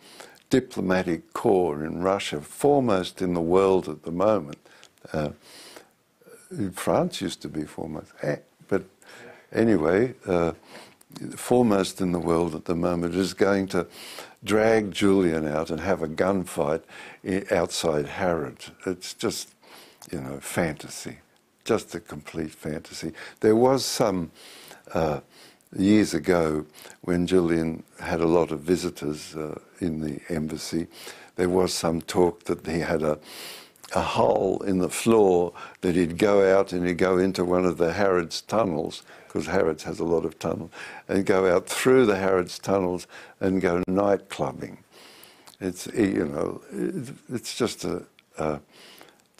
[SPEAKER 2] diplomatic corps in Russia, foremost in the world at the moment. Uh, France used to be foremost, Eh, but anyway, uh, foremost in the world at the moment is going to drag Julian out and have a gunfight outside Harrods. It's just, you know, fantasy, just a complete fantasy. There was some uh, years ago when Julian had a lot of visitors uh, in the embassy. There was some talk that he had a a hole in the floor that he'd go out and he'd go into one of the Harrods tunnels, because Harrods has a lot of tunnels, and go out through the Harrods tunnels and go night clubbing. It's you know, it's just a, a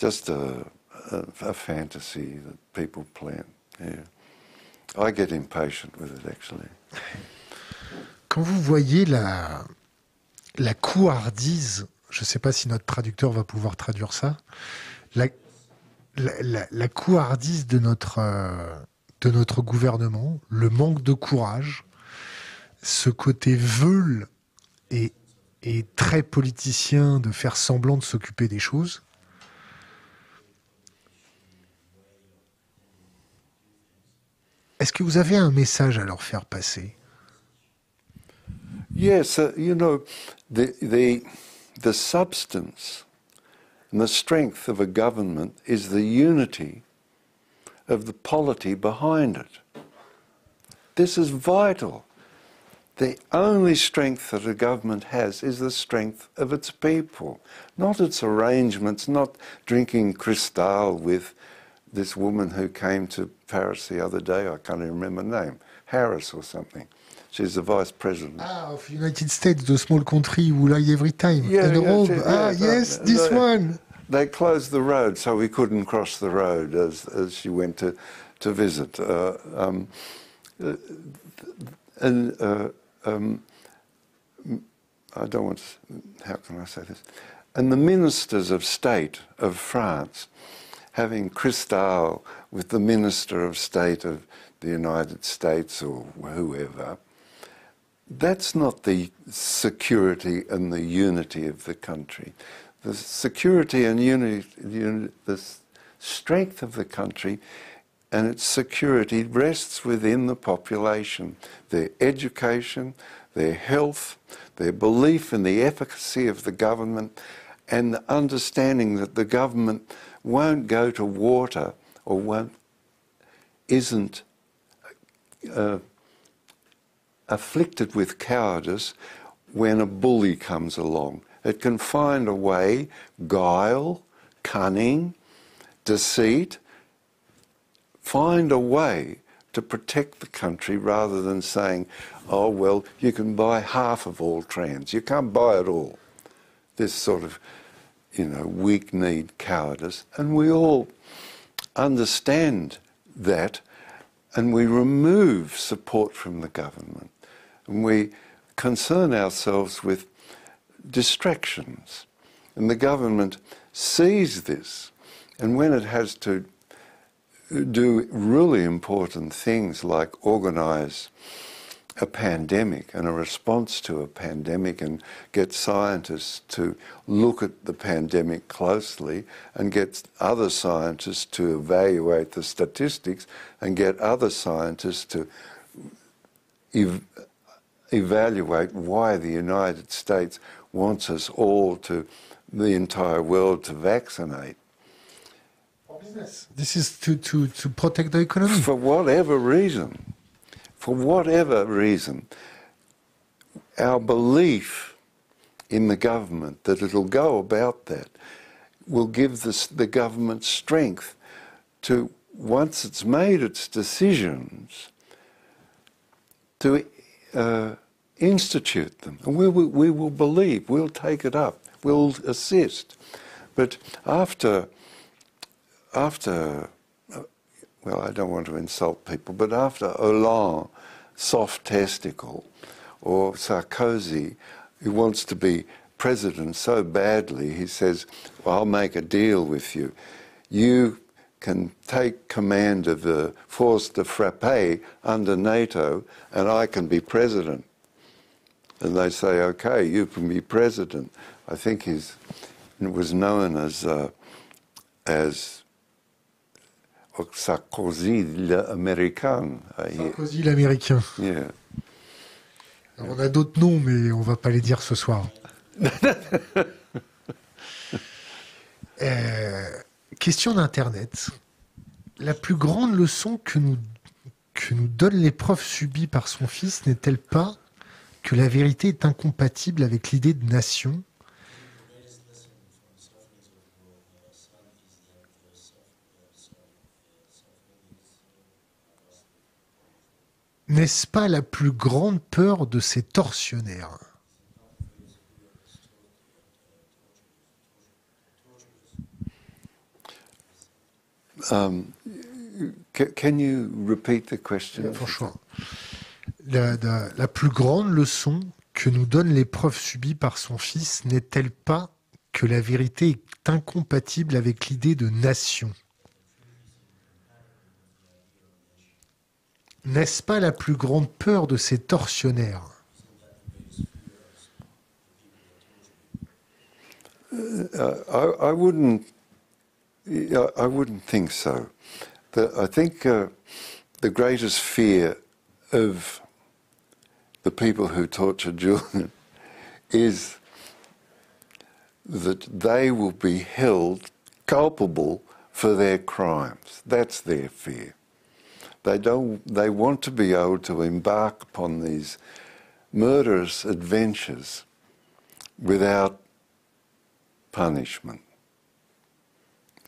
[SPEAKER 2] just a, a, fantasy that people plan. Yeah, I get impatient with it actually.
[SPEAKER 1] Quand vous voyez la, la couardise, je ne sais pas si notre traducteur va pouvoir traduire ça, la- la couardise de notre, euh, de notre gouvernement, le manque de courage, ce côté veule et, et très politicien de faire semblant de s'occuper des choses, est-ce que vous avez un message à leur faire passer
[SPEAKER 2] Yes, uh, you know, the, the, the substance and the strength of a government is the unity of the polity behind it. This is vital. The only strength that a government has is the strength of its people, not its arrangements, not drinking Cristal with this woman who came to Paris the other day. I can't even remember her name, Harris or something. She's the vice president.
[SPEAKER 1] Ah, of the United States, the small country who lie every time.
[SPEAKER 2] Yeah,
[SPEAKER 1] and
[SPEAKER 2] yeah,
[SPEAKER 1] Rome.
[SPEAKER 2] yeah,
[SPEAKER 1] ah, yes,
[SPEAKER 2] but-
[SPEAKER 1] this
[SPEAKER 2] but-
[SPEAKER 1] one.
[SPEAKER 2] They closed the road, so we couldn't cross the road as, as she went to, to visit. Uh, um, uh, and uh, um, I don't want to, how can I say this? And the ministers of state of France, having Cristal with the minister of state of the United States or whoever, that's not the security and the unity of the country. The security and unity, uni- the strength of the country and its security rests within the population, their education, their health, their belief in the efficacy of the government, and the understanding that the government won't go to water or won't, isn't uh, afflicted with cowardice when a bully comes along. It can find a way, guile, cunning, deceit, find a way to protect the country rather than saying, oh, well, you can buy half of all trans. You can't buy it all. This sort of, you know, weak need cowardice. And we all understand that and we remove support from the government. And we concern ourselves with distractions. And the government sees this. And when it has to do really important things like organise a pandemic and a response to a pandemic and get scientists to look at the pandemic closely and get other scientists to evaluate the statistics and get other scientists to ev- evaluate why the United States wants us all to, the entire world to vaccinate.
[SPEAKER 1] This is to, to, to protect the economy.
[SPEAKER 2] for whatever reason, for whatever reason, our belief in the government that it'll go about that will give the government strength to, once it's made its decisions, to uh, institute them. And we will, we will believe, we'll take it up, we'll assist. But after after, well, I don't want to insult people, but after Hollande, soft testicle, or Sarkozy, who wants to be president so badly, he says, well, I'll make a deal with you. You can take command of the force de frappe under NATO, and I can be president. And they say, okay, you can be president. I think he's, was known as, uh, as Sarkozy l'américain.
[SPEAKER 1] Sarkozy l'américain.
[SPEAKER 2] Yeah.
[SPEAKER 1] On a d'autres noms, mais on va pas les dire ce soir. Euh, question d'Internet. La plus grande leçon que nous, que nous donne l'épreuve subie par son fils n'est-elle pas que la vérité est incompatible avec l'idée de nation? N'est-ce pas la plus grande peur de ces tortionnaires?
[SPEAKER 2] Um, ca- can you repeat the question?
[SPEAKER 1] Franchement, la, la- la plus grande leçon que nous donne l'épreuve subie par son fils n'est-elle pas que la vérité est incompatible avec l'idée de nation? N'est-ce pas la plus grande peur de ces tortionnaires?
[SPEAKER 2] Uh, I, I wouldn't. I wouldn't think so. The, I think uh, the greatest fear of the people who torture Julian is that they will be held culpable for their crimes. That's their fear. They don't. They want to be able to embark upon these murderous adventures without punishment.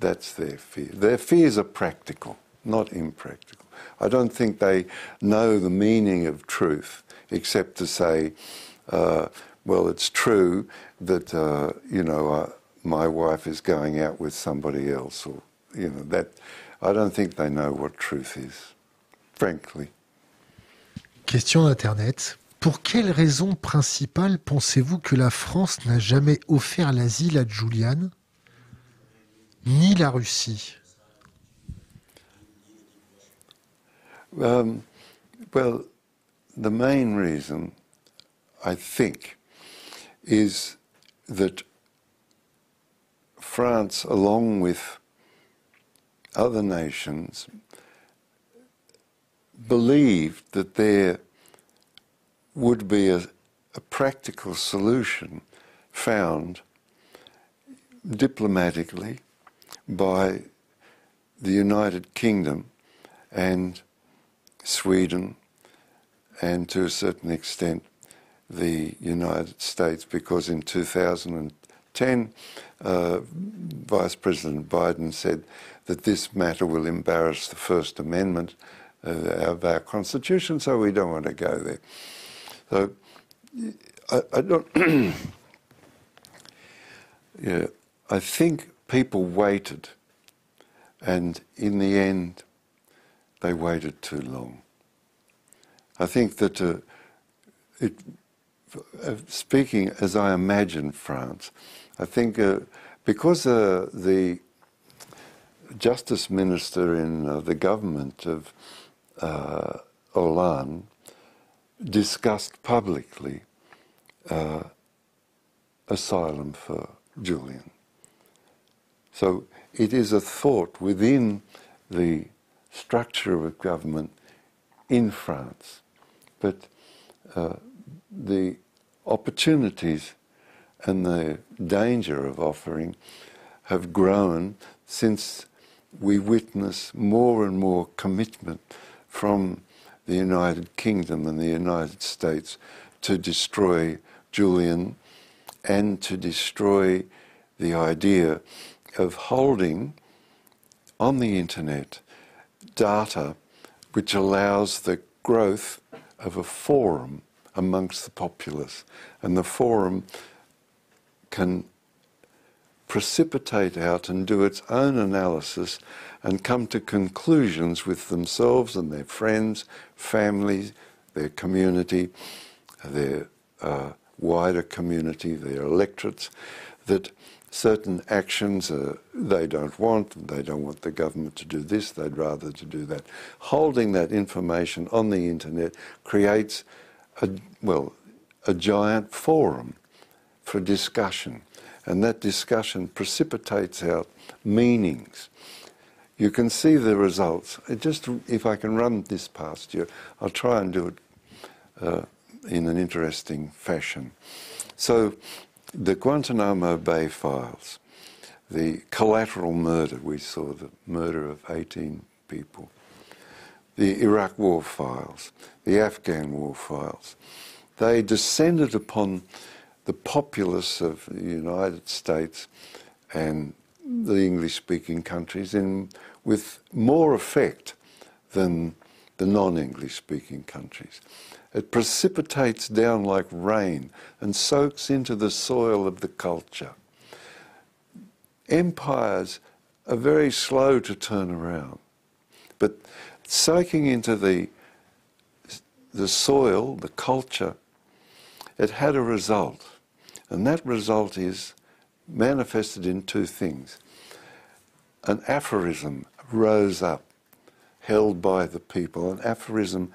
[SPEAKER 2] That's their fear. Their fears are practical. not impractical. I don't think they know the meaning of truth except to say, uh, well, it's true that, uh, you know, uh, my wife is going out with somebody else, or, you know, that. I don't think they know what truth is, frankly.
[SPEAKER 1] Question d'Internet. Pour quelle raison principale pensez-vous que la France n'a jamais offert l'asile à Julian, ni la Russie
[SPEAKER 2] Um, well, the main reason, I think, is that France, along with other nations, believed that there would be a, a practical solution found diplomatically by the United Kingdom and Sweden and to a certain extent the United States, because in 2010, uh, Vice President Biden said that this matter will embarrass the First Amendment of our Constitution, so we don't want to go there. So I, I don't. yeah, I think people waited, and in the end, they waited too long. I think that uh, it, uh, speaking as I imagine France, I think uh, because uh, the justice minister in uh, the government of uh, Hollande discussed publicly asylum for Julian. So it is a thought within the structure of government in France. But uh, the opportunities and the danger of offering have grown since we witness more and more commitment from the United Kingdom and the United States to destroy Julian and to destroy the idea of holding on the internet data which allows the growth of a forum amongst the populace. And the forum can precipitate out and do its own analysis and come to conclusions with themselves and their friends, families, their community, their uh, wider community, their electorates, that certain actions uh, they don't want. They don't want the government to do this, they'd rather to do that. Holding that information on the internet creates a, well, a giant forum for discussion. And that discussion precipitates out meanings. You can see the results. It just, if I can run this past you, I'll try and do it uh, in an interesting fashion. So, the Guantanamo Bay files, the collateral murder, we saw the murder of 18 people, the Iraq War files, the Afghan War files, they descended upon the populace of the United States and the English speaking countries in, with more effect than the non English speaking countries. It precipitates down like rain and soaks into the soil of the culture. Empires are very slow to turn around, but soaking into the, the soil, the culture, it had a result. And that result is manifested in two things. An aphorism rose up, held by the people. An aphorism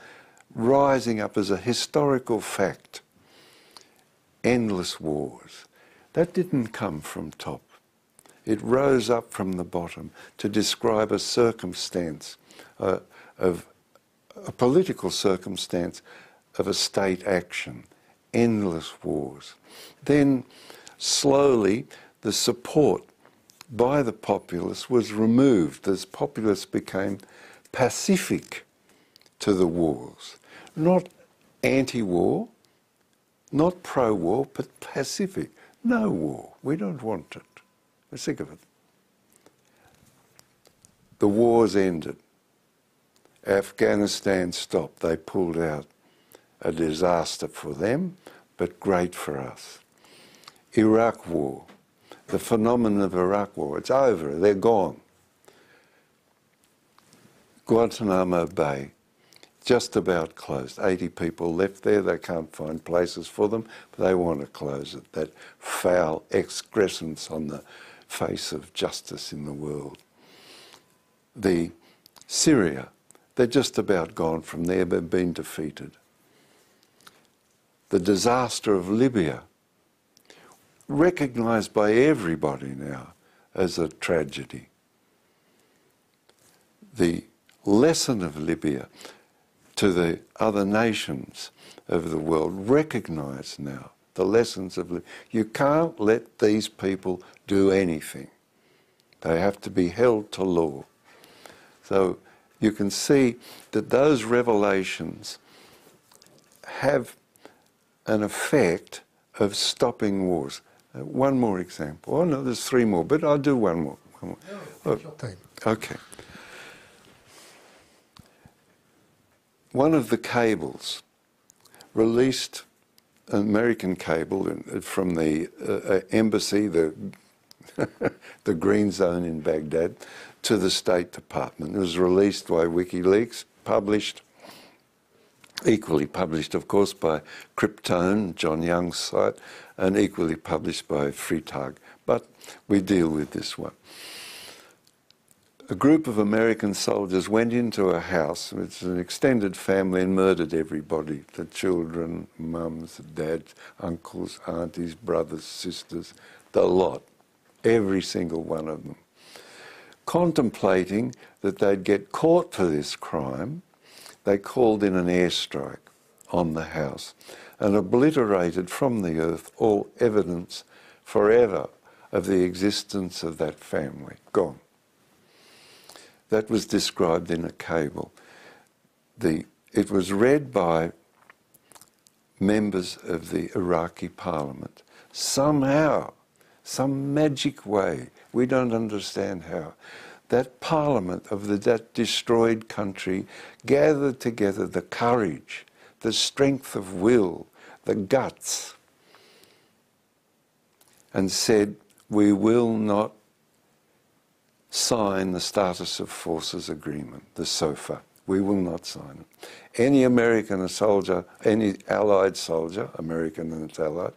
[SPEAKER 2] rising up as a historical fact. Endless wars. That didn't come from top. It rose up from the bottom to describe a circumstance uh, of a political circumstance of a state action. Endless wars. Then, slowly, the support by the populace was removed as populace became pacific to the wars not anti war, not pro war, but pacific. No war. We don't want it. We're sick of it. The wars ended. Afghanistan stopped. They pulled out. A disaster for them, but great for us. Iraq War, the phenomenon of Iraq War, it's over, they're gone. Guantanamo Bay, just about closed. 80 people left there. They can't find places for them, but they want to close it. That foul excrescence on the face of justice in the world. The Syria, they're just about gone from there, but been defeated. The disaster of Libya, recognised by everybody now as a tragedy. The lesson of Libya to the other nations of the world recognise now the lessons of Libya. You can't let these people do anything. They have to be held to law. So you can see that those revelations have an effect of stopping wars. Uh, one more example. Oh no, there's three more, but I'll do one more. One more. Oh, okay. one of the cables released an American cable from the uh, uh, embassy, the the Green Zone in Baghdad, to the State Department. It was released by WikiLeaks, published, equally published, of course, by Cryptome, John Young's site, and equally published by Freitag. But we deal with this one a group of American soldiers went into a house, it's an extended family, and murdered everybody the children, mums, dads, uncles, aunties, brothers, sisters, the lot, every single one of them. Contemplating that they'd get caught for this crime, they called in an airstrike on the house and obliterated from the earth all evidence forever of the existence of that family. Gone. That was described in a cable. The, it was read by members of the Iraqi parliament. Somehow, some magic way, we don't understand how, that parliament of the, that destroyed country gathered together the courage, the strength of will, the guts, and said, We will not sign the Status of Forces Agreement, the SOFA. We will not sign it. Any American soldier, any Allied soldier, American and allied,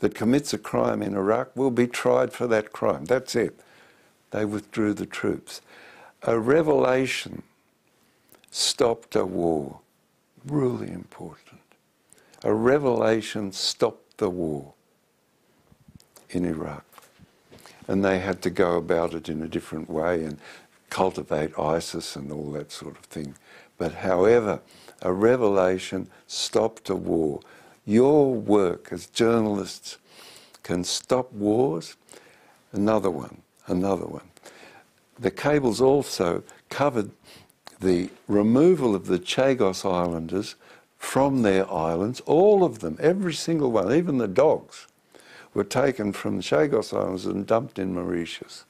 [SPEAKER 2] that commits a crime in Iraq will be tried for that crime. That's it. They withdrew the troops. A revelation stopped a war. Really important. A revelation stopped the war in Iraq and they had to go about it in a different way and cultivate ISIS and all that sort of thing. But however, a revelation stopped a war. Your work as journalists can stop wars. Another one, another one. The cables also covered the removal of the Chagos Islanders from their islands, all of them, every single one, even the dogs were taken from the Chagos Islands and dumped in Mauritius.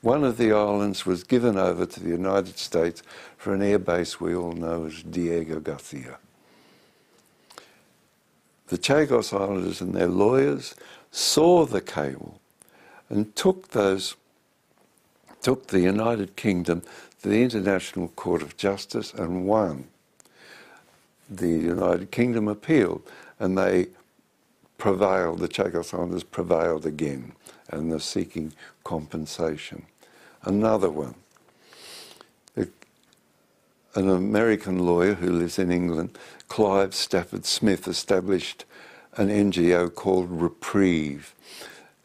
[SPEAKER 2] One of the islands was given over to the United States for an air base we all know as Diego Garcia. The Chagos Islanders and their lawyers saw the cable and took those, took the United Kingdom to the International Court of Justice and won. The United Kingdom appealed and they prevailed, the Chagos Islanders prevailed again and they're seeking compensation. Another one. An American lawyer who lives in England, Clive Stafford Smith, established an NGO called Reprieve,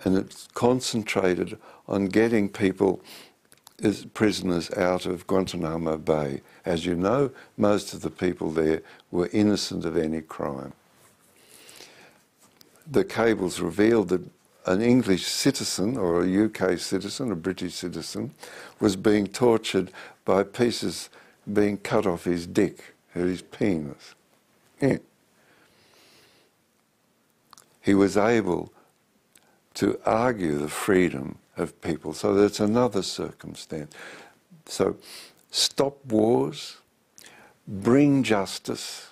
[SPEAKER 2] and it's concentrated on getting people as prisoners out of Guantanamo Bay. As you know, most of the people there were innocent of any crime the cables revealed that an English citizen or a UK citizen, a British citizen, was being tortured by pieces being cut off his dick, or his penis. Yeah. He was able to argue the freedom of people. So that's another circumstance. So stop wars, bring justice,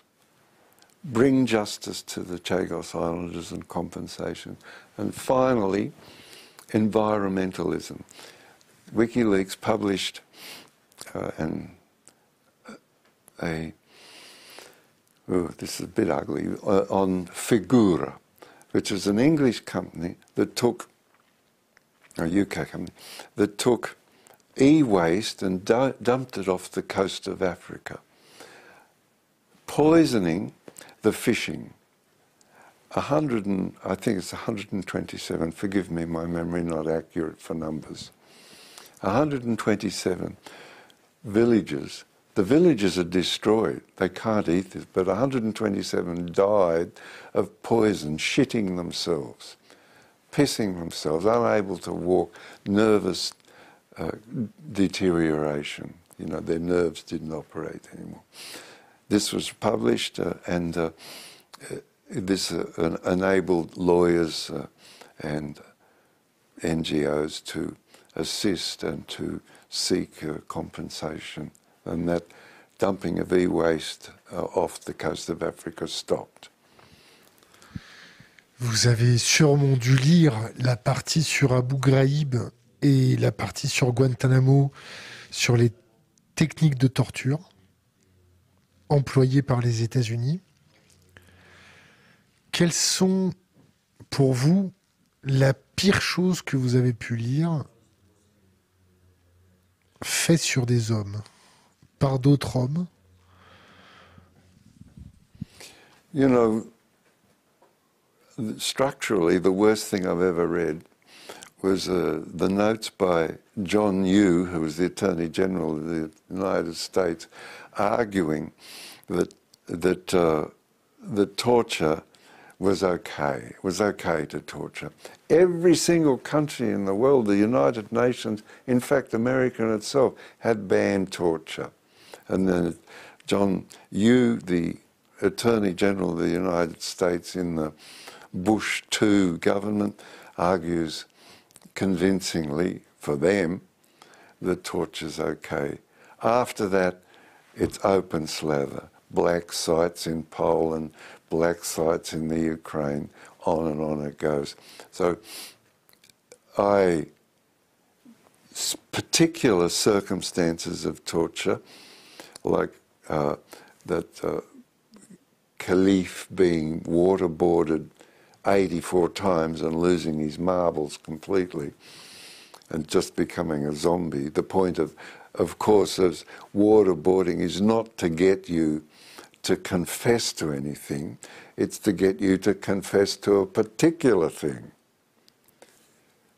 [SPEAKER 2] bring justice to the Chagos Islanders and compensation. And finally, environmentalism. WikiLeaks published uh, an, a, oh, this is a bit ugly, uh, Trafigura, which is an English company that took, a UK company, that took e-waste and dumped it off the coast of Africa, poisoning the fishing. 100 and, I think it's 127, forgive me, my memory not accurate for numbers. 127 villages. The villages are destroyed. They can't eat this, but 127 died of poison, shitting themselves, pissing themselves, unable to walk, nervous uh, deterioration. You know, their nerves didn't operate anymore. This was published, uh, and uh, uh this uh, enabled lawyers uh, and NGOs to assist and to seek compensation, and that dumping of e-waste off the coast of Africa stopped.
[SPEAKER 1] Vous avez sûrement dû lire la partie sur Abu Ghraib et la partie sur Guantanamo sur les techniques de torture employées par les États-Unis. Quelles sont pour vous la pire chose que vous avez pu lire faite sur des hommes? Par d'autres hommes
[SPEAKER 2] You know, structurally, the worst thing I've ever read was uh, the notes by John Yoo, who was the Attorney General of the United States, arguing that that uh, torture was okay. It was okay to torture. Every single country in the world, the United Nations, in fact, America itself, had banned torture. And then John Yoo, the Attorney General of the United States in the Bush 2 government, argues convincingly for them that torture's okay. After that, it's open slather. Black sites in Poland, black sites in the Ukraine, on and on it goes. So I particular circumstances of torture, like uh, that uh, Khalif being waterboarded 84 times and losing his marbles completely and just becoming a zombie. The point of, of course, of waterboarding is not to get you to confess to anything, it's to get you to confess to a particular thing.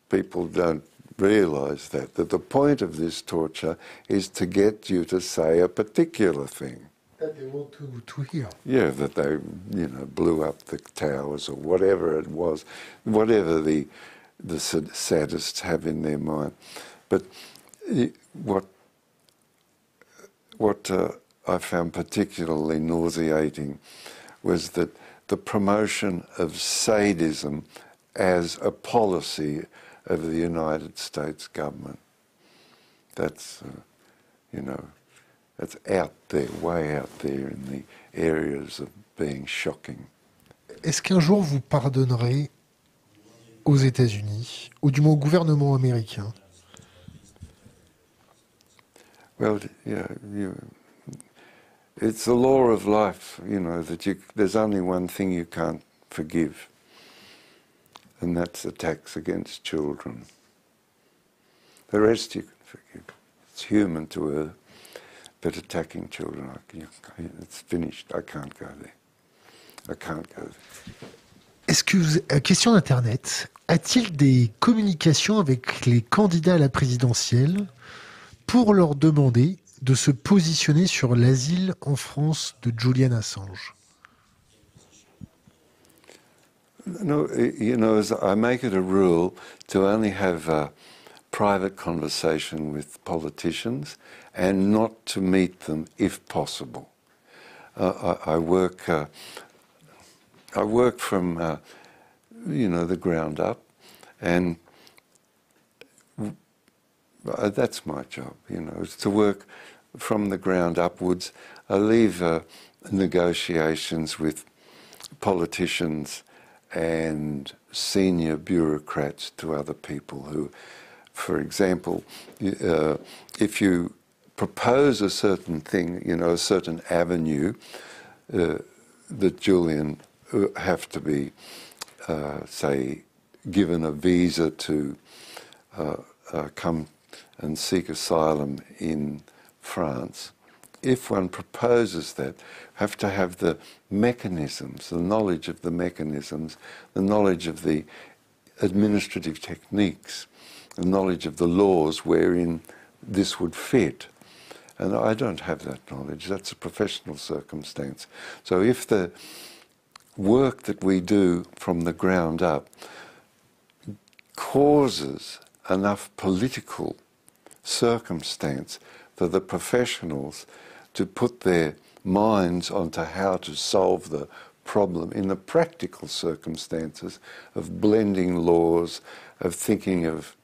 [SPEAKER 2] People don't realize that, that the point of this torture is to get you to say a particular thing
[SPEAKER 1] that they want to, to hear.
[SPEAKER 2] Yeah, that they, you know, blew up the towers or whatever it was, whatever the the sadists have in their mind. But what what uh, I found particularly nauseating was that the promotion of sadism as a policy of the United States government. That's, uh, you know, That's out there, way out there in the areas of being shocking.
[SPEAKER 1] Est-ce qu'un jour vous pardonnerez aux États-Unis, ou du moins au gouvernement américain
[SPEAKER 2] Well, yeah, you, it's the law of life, you know, that you, there's only one thing you can't forgive, and that's attacks against children. The rest you can forgive. It's human to err. but attacking children, it's finished. I can't go there. I can't go there.
[SPEAKER 1] Vous, euh, question d'Internet, a-t-il des communications avec les candidats à la présidentielle pour leur demander de se positionner sur l'asile en France de Julian Assange?
[SPEAKER 2] No, you know, I make it a rule to only have a private conversation with politicians and not to meet them if possible. Uh, I, I, work. Uh, I work from, uh, you know, the ground up, and that's my job. You know, to work from the ground upwards. I leave uh, negotiations with politicians and senior bureaucrats to other people who, for example, uh, if you propose a certain thing, you know, a certain avenue, uh, that Julian uh, have to be, uh, say, given a visa to uh, uh, come and seek asylum in France, if one proposes that, have to have the mechanisms, the knowledge of the mechanisms, the knowledge of the administrative techniques, the knowledge of the laws wherein this would fit. And I don't have that knowledge. That's a professional circumstance. So if the work that we do from the ground up causes enough political circumstance for the professionals to put their minds onto how to solve the problem in the practical circumstances of blending laws, of thinking of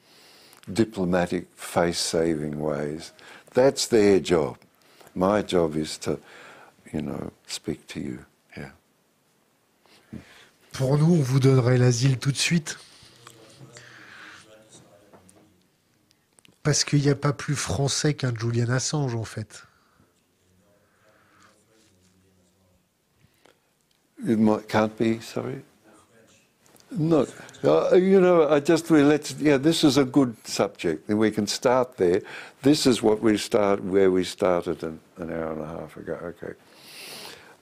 [SPEAKER 2] diplomatic face saving ways. That's their job. My job is to, you know, speak to you. Yeah.
[SPEAKER 1] Pour nous, on vous donnerait l'asile tout de suite Parce qu'il n'y a pas plus français qu'un Julian Assange, en fait.
[SPEAKER 2] It might, can't be, sorry? No, uh, you know, I just we let's yeah. This is a good subject, we can start there. This is what we start where we started an, an hour and a half ago. Okay,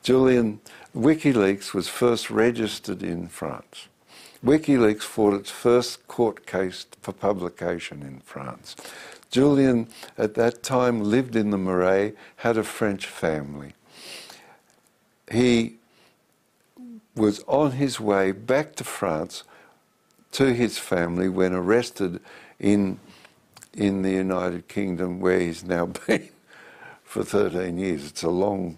[SPEAKER 2] Julian, WikiLeaks was first registered in France. WikiLeaks fought its first court case for publication in France. Julian, at that time, lived in the Marais, had a French family. He was on his way back to France to his family when arrested in, in the United Kingdom, where he's now been for 13 years. It's a long,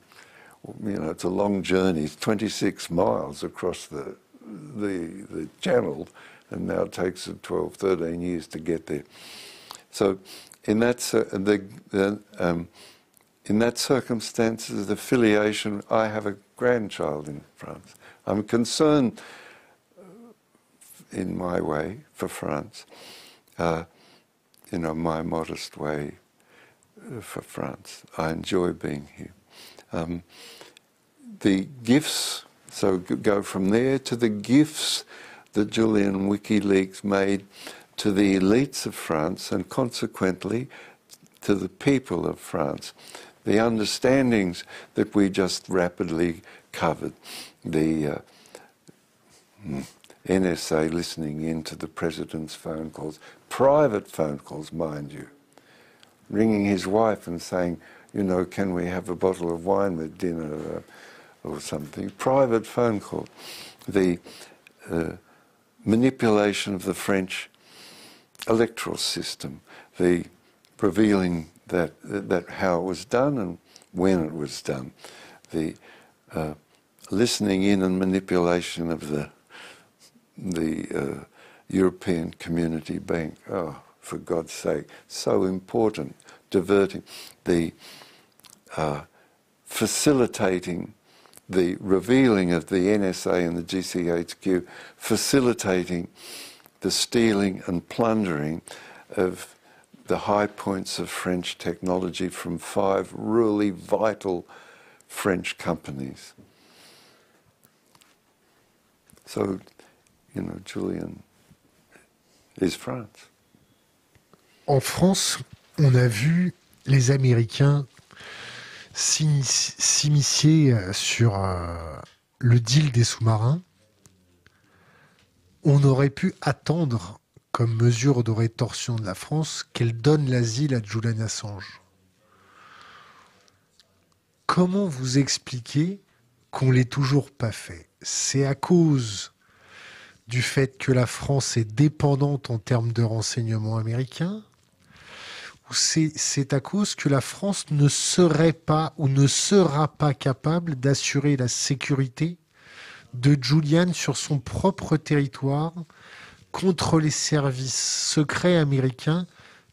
[SPEAKER 2] you know, it's a long journey. It's 26 miles across the the, the channel, and now it takes 12, 13 years to get there. So, in that the, the um, in that circumstances, the affiliation, I have a grandchild in France. I'm concerned, in my way, for France. Uh, in a my modest way, uh, for France. I enjoy being here. Um, the gifts so go from there to the gifts that Julian WikiLeaks made to the elites of France and consequently to the people of France. The understandings that we just rapidly covered, the uh, hmm, NSA listening in to the president's phone calls, private phone calls, mind you, ringing his wife and saying, you know, can we have a bottle of wine with dinner? Uh, or something, private phone call, the uh, manipulation of the French electoral system, the revealing that, that how it was done and when it was done, the uh, listening in and manipulation of the the uh, European Community Bank. Oh, for God's sake, so important. Diverting the uh, facilitating the revealing of the NSA and the GCHQ facilitating the stealing and plundering of the high points of French technology from five really vital French companies. So, you know, Julian is France.
[SPEAKER 1] En France, on a vu les Américains s'immiscer euh, sur euh, le deal des sous-marins, on aurait pu attendre comme mesure de rétorsion de la France qu'elle donne l'asile à Julian Assange. Comment vous expliquez qu'on l'ait toujours pas fait. C'est à cause du fait que la France est dépendante en termes de renseignements américains c'est à cause que la France ne serait pas ou ne sera pas capable d'assurer la sécurité de Julian sur son propre territoire contre les services secrets américains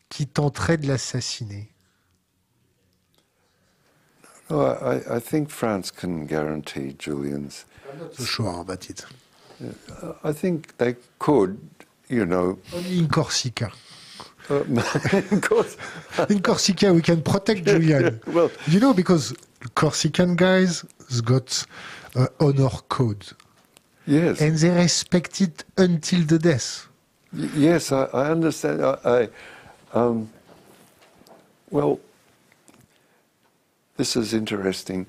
[SPEAKER 1] qui tenteraient de l'assassiner?
[SPEAKER 2] No, I, I think France can guarantee Julian's.
[SPEAKER 1] I'm not so sure about it.
[SPEAKER 2] I think they could, you know.
[SPEAKER 1] Only in Corsica.
[SPEAKER 2] Course.
[SPEAKER 1] In Corsica, we can protect Julian.
[SPEAKER 2] Well,
[SPEAKER 1] You know, because Corsican guys got uh, honor code,
[SPEAKER 2] yes.
[SPEAKER 1] and they respect it until the death.
[SPEAKER 2] Y- Yes, I, I understand. I, I um, well, this is interesting.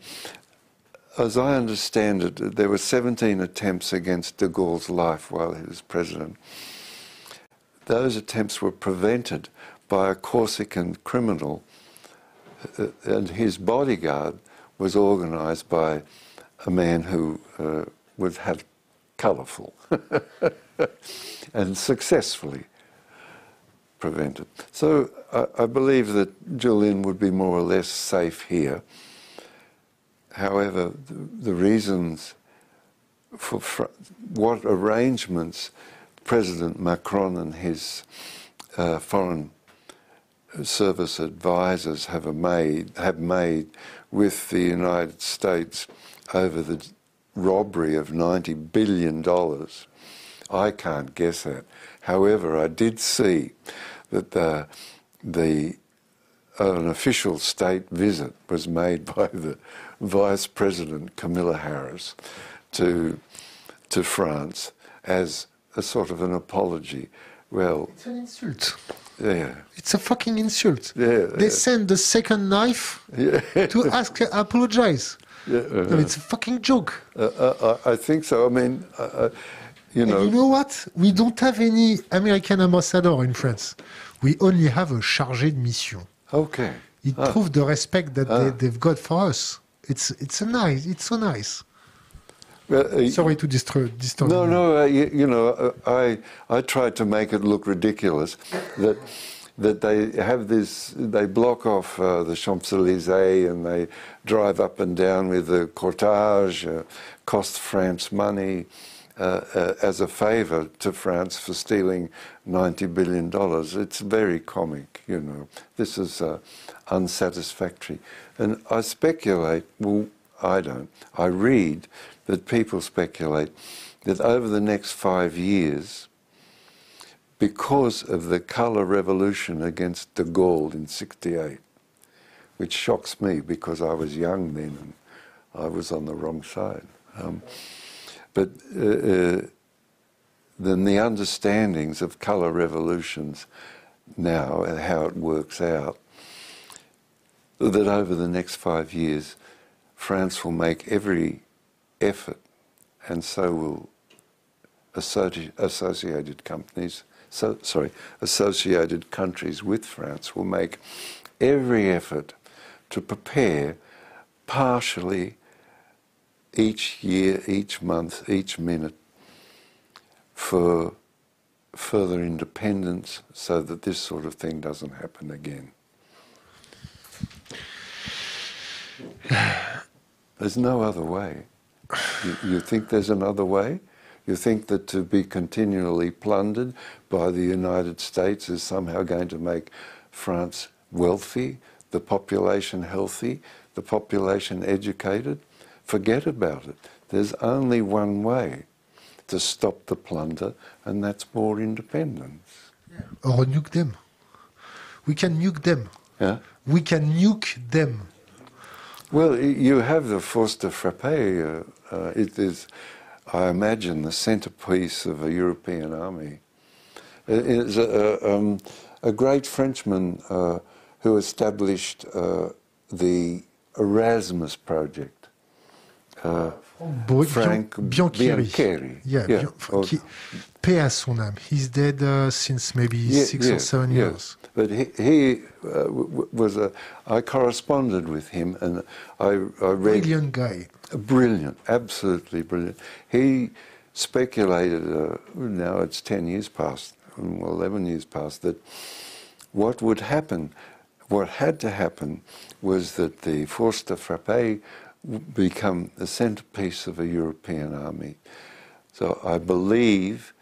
[SPEAKER 2] As I understand it, there were 17 attempts against de Gaulle's life while he was president. Those attempts were prevented by a Corsican criminal, uh, and his bodyguard was organised by a man who uh, was had colourful and successfully prevented. So I, I believe that Julian would be more or less safe here. However, the, the reasons for what arrangements President Macron and his uh, foreign service advisors have made have made with the United States over the robbery of ninety billion dollars. I can't guess that. However, I did see that the the an official state visit was made by the Vice President Kamala Harris to to France as a sort of an apology. Well,
[SPEAKER 1] It's an insult.
[SPEAKER 2] yeah,
[SPEAKER 1] It's a fucking insult.
[SPEAKER 2] Yeah,
[SPEAKER 1] they
[SPEAKER 2] yeah.
[SPEAKER 1] send the second knife
[SPEAKER 2] yeah.
[SPEAKER 1] to ask apologize.
[SPEAKER 2] yeah
[SPEAKER 1] No, it's a fucking joke.
[SPEAKER 2] uh, uh, I I think so. I mean, uh, uh, you
[SPEAKER 1] And
[SPEAKER 2] know,
[SPEAKER 1] you know what? We don't have any American ambassador in France. We only have a chargé de mission.
[SPEAKER 2] okay.
[SPEAKER 1] It
[SPEAKER 2] Ah.
[SPEAKER 1] proves the respect that they,
[SPEAKER 2] Ah.
[SPEAKER 1] they've got for us. It's it's a nice. It's so nice.
[SPEAKER 2] Well, uh,
[SPEAKER 1] Sorry to disturb. disturb
[SPEAKER 2] No,
[SPEAKER 1] you.
[SPEAKER 2] no. Uh, you, you know, uh, I I tried to make it look ridiculous that that they have this. They block off uh, the Champs Elysees and they drive up and down with the cortege, uh, cost France money. Uh, uh, as a favour to France for stealing ninety billion dollars, it's very comic. You know, this is uh, unsatisfactory, and I speculate. Well, I don't. I read that people speculate that over the next five years, because of the colour revolution against de Gaulle in '68, which shocks me because I was young then and I was on the wrong side. Um, but uh, uh, then the understandings of colour revolutions now and how it works out, that over the next five years, France will make every effort, and so will associated companies, so, sorry, associated countries with France will make every effort to prepare partially each year, each month, each minute for further independence so that this sort of thing doesn't happen again. There's no other way. You, you think there's another way? You think that to be continually plundered by the United States is somehow going to make France wealthy, the population healthy, the population educated? Forget about it. There's only one way to stop the plunder, and that's more independence.
[SPEAKER 1] Or nuke them. We can nuke them.
[SPEAKER 2] Yeah?
[SPEAKER 1] We can nuke them.
[SPEAKER 2] Well, you have the force de frappe. Uh, uh, it is, I imagine, the centerpiece of a European army. It is a, a, um, a great Frenchman uh, who established uh, the Erasmus project. Uh,
[SPEAKER 1] Bo-
[SPEAKER 2] Franck
[SPEAKER 1] Bian- Biancheri.
[SPEAKER 2] Biancheri.
[SPEAKER 1] Yeah,
[SPEAKER 2] Yeah.
[SPEAKER 1] Bian-
[SPEAKER 2] Oh.
[SPEAKER 1] qui- paix à son âme. He's dead uh, since maybe
[SPEAKER 2] Ye-
[SPEAKER 1] six or seven
[SPEAKER 2] yes.
[SPEAKER 1] years.
[SPEAKER 2] But he, he uh, w- was a. I corresponded with him, and I, I read.
[SPEAKER 1] Brilliant guy.
[SPEAKER 2] Brilliant, absolutely brilliant. He speculated, uh, now it's 10 years past, 11 years past, that what would happen, what had to happen, was that the force de frappe become the centerpiece of a European army. So I believe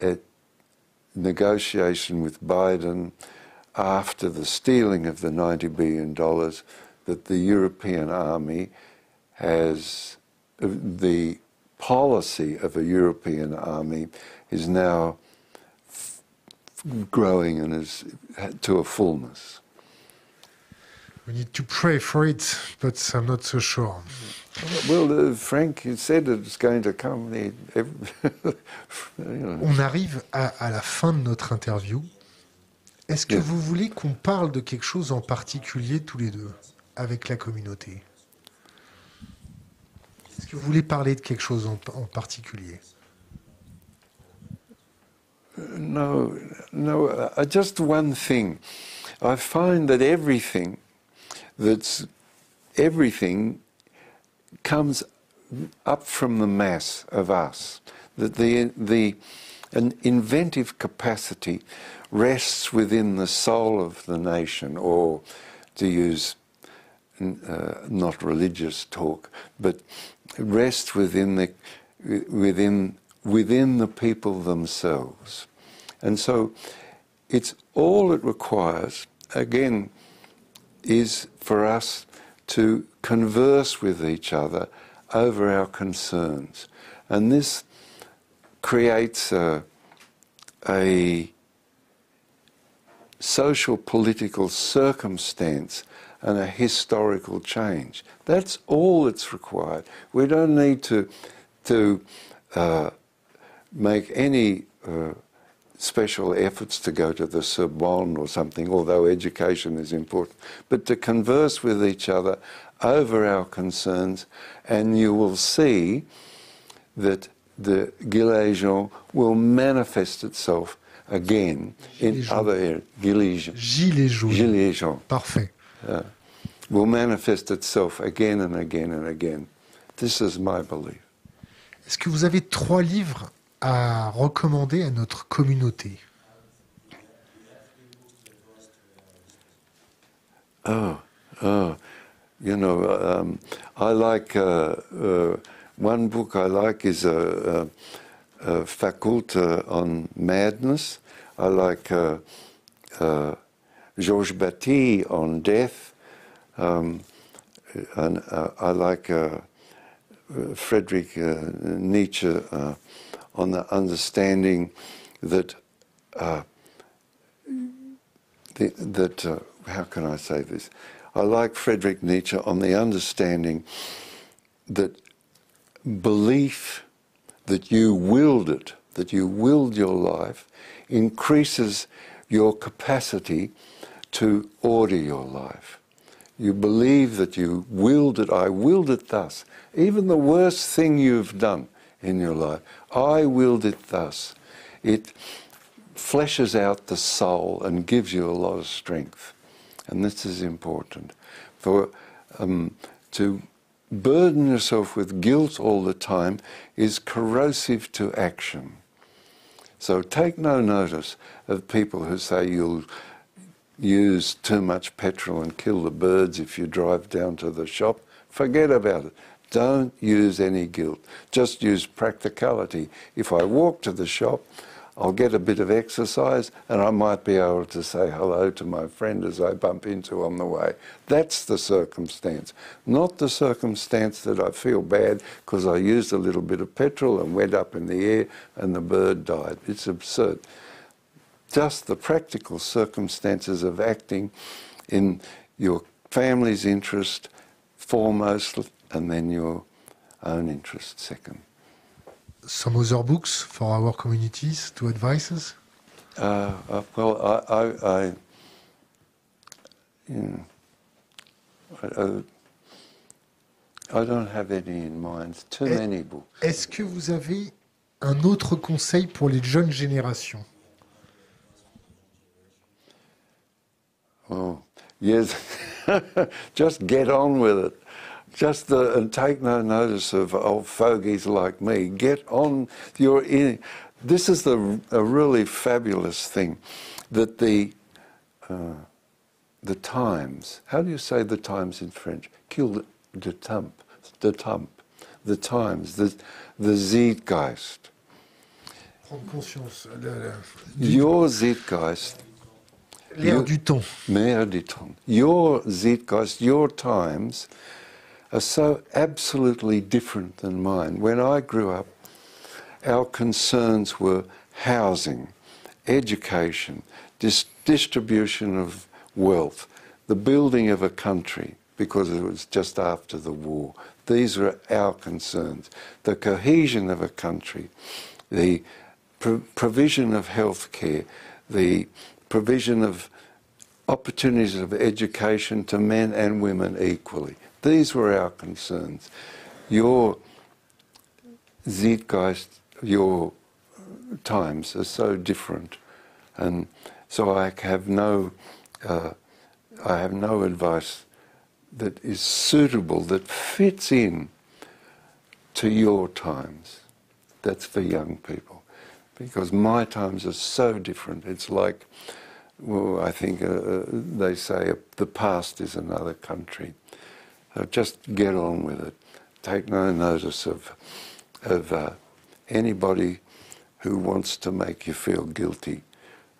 [SPEAKER 2] at negotiation with Biden after the stealing of the $90 billion, that the European army has the policy of a European army is now growing and is to a fullness.
[SPEAKER 1] We need to pray for it, but I'm not so sure.
[SPEAKER 2] Well, uh, Frank you said it's going to come.
[SPEAKER 1] On arrive à, à, la fin de notre interview. Est-ce que yeah. vous voulez qu'on parle de quelque chose en particulier tous les deux avec la communauté? Est-ce que vous voulez parler de quelque chose en, en particulier?
[SPEAKER 2] No, no, uh, just one thing. I find that everything that's everything comes up from the mass of us. That the the an inventive capacity rests within the soul of the nation, or to use uh, not religious talk, but rests within the within within the people themselves. And so it's all it requires, again, is for us to converse with each other over our concerns. And this creates a, a social political circumstance and a historical change. That's all that's required. We don't need to, to uh, make any uh, special efforts to go to the Sorbonne or something, although education is important, but to converse with each other over our concerns, and you will see that the Gilets jaunes will manifest itself again in Gilets other areas.
[SPEAKER 1] Gilets jaunes. Gilets jaunes.
[SPEAKER 2] Gilets jaunes.
[SPEAKER 1] Parfait.
[SPEAKER 2] Uh, will manifest itself again and again and again. This is my belief.
[SPEAKER 1] Est-ce que vous avez trois livres à recommander à notre communauté.
[SPEAKER 2] Oh, oh, you know, um, I like uh, uh, one book I like is a, a, on Madness. I like uh, uh, Georges Bataille on Death, um, and uh, I like uh, Friedrich Nietzsche on the understanding that uh, the, that uh, how can I say this? I like Friedrich Nietzsche on the understanding that belief that you willed it, that you willed your life, increases your capacity to order your life. You believe that you willed it, I willed it thus. Even the worst thing you've done in your life, I willed it thus. It fleshes out the soul and gives you a lot of strength. And this is important. For um, to burden yourself with guilt all the time is corrosive to action. So take no notice of people who say you'll use too much petrol and kill the birds if you drive down to the shop. Forget about it. Don't use any guilt. Just use practicality. If I walk to the shop, I'll get a bit of exercise and I might be able to say hello to my friend as I bump into on the way. That's the circumstance, not the circumstance that I feel bad because I used a little bit of petrol and went up in the air and the bird died. It's absurd. Just the practical circumstances of acting in your family's interest foremost and then your own interest second.
[SPEAKER 1] Some other books for our communities to advise us?
[SPEAKER 2] Uh, well, I, I, I you know, I, I, don't have any in mind. Too est, many books.
[SPEAKER 1] Est-ce que vous avez un autre conseil pour les jeunes générations?
[SPEAKER 2] Oh, yes. Just get on with it just the, and take no notice of old fogies like me. Get on your. In, this is the a really fabulous thing that the uh, the times. How do you say the times in French? Kill the temp, the temp, the times, the the zeitgeist.
[SPEAKER 1] Prendre conscience.
[SPEAKER 2] Your zeitgeist
[SPEAKER 1] L'air du temps.
[SPEAKER 2] L'air du temps. Your zeitgeist, your times are so absolutely different than mine. When I grew up, our concerns were housing, education, dis- distribution of wealth, the building of a country, because it was just after the war. These were our concerns. The cohesion of a country, the pro- provision of health care, the provision of opportunities of education to men and women equally. These were our concerns. Your zeitgeist, your times are so different, and so I have no, uh, I have no advice that is suitable that fits in to your times. That's for young people, because my times are so different. It's like, well, I think uh, uh they say the past is another country. So just get on with it. Take no notice of of uh, anybody who wants to make you feel guilty.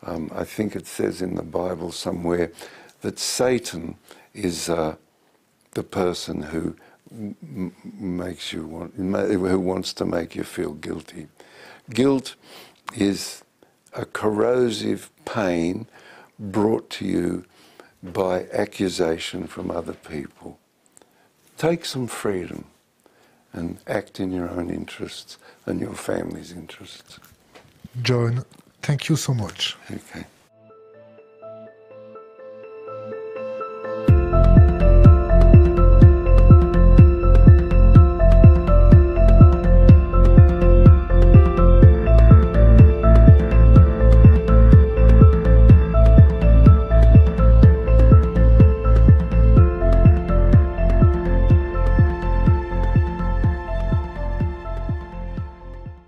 [SPEAKER 2] Um, I think it says in the Bible somewhere that Satan is uh, the person who makes you want, who wants to make you feel guilty. Guilt is a corrosive pain brought to you by accusation from other people. Take some freedom and act in your own interests and your family's interests.
[SPEAKER 1] John, thank you so much.
[SPEAKER 2] Okay.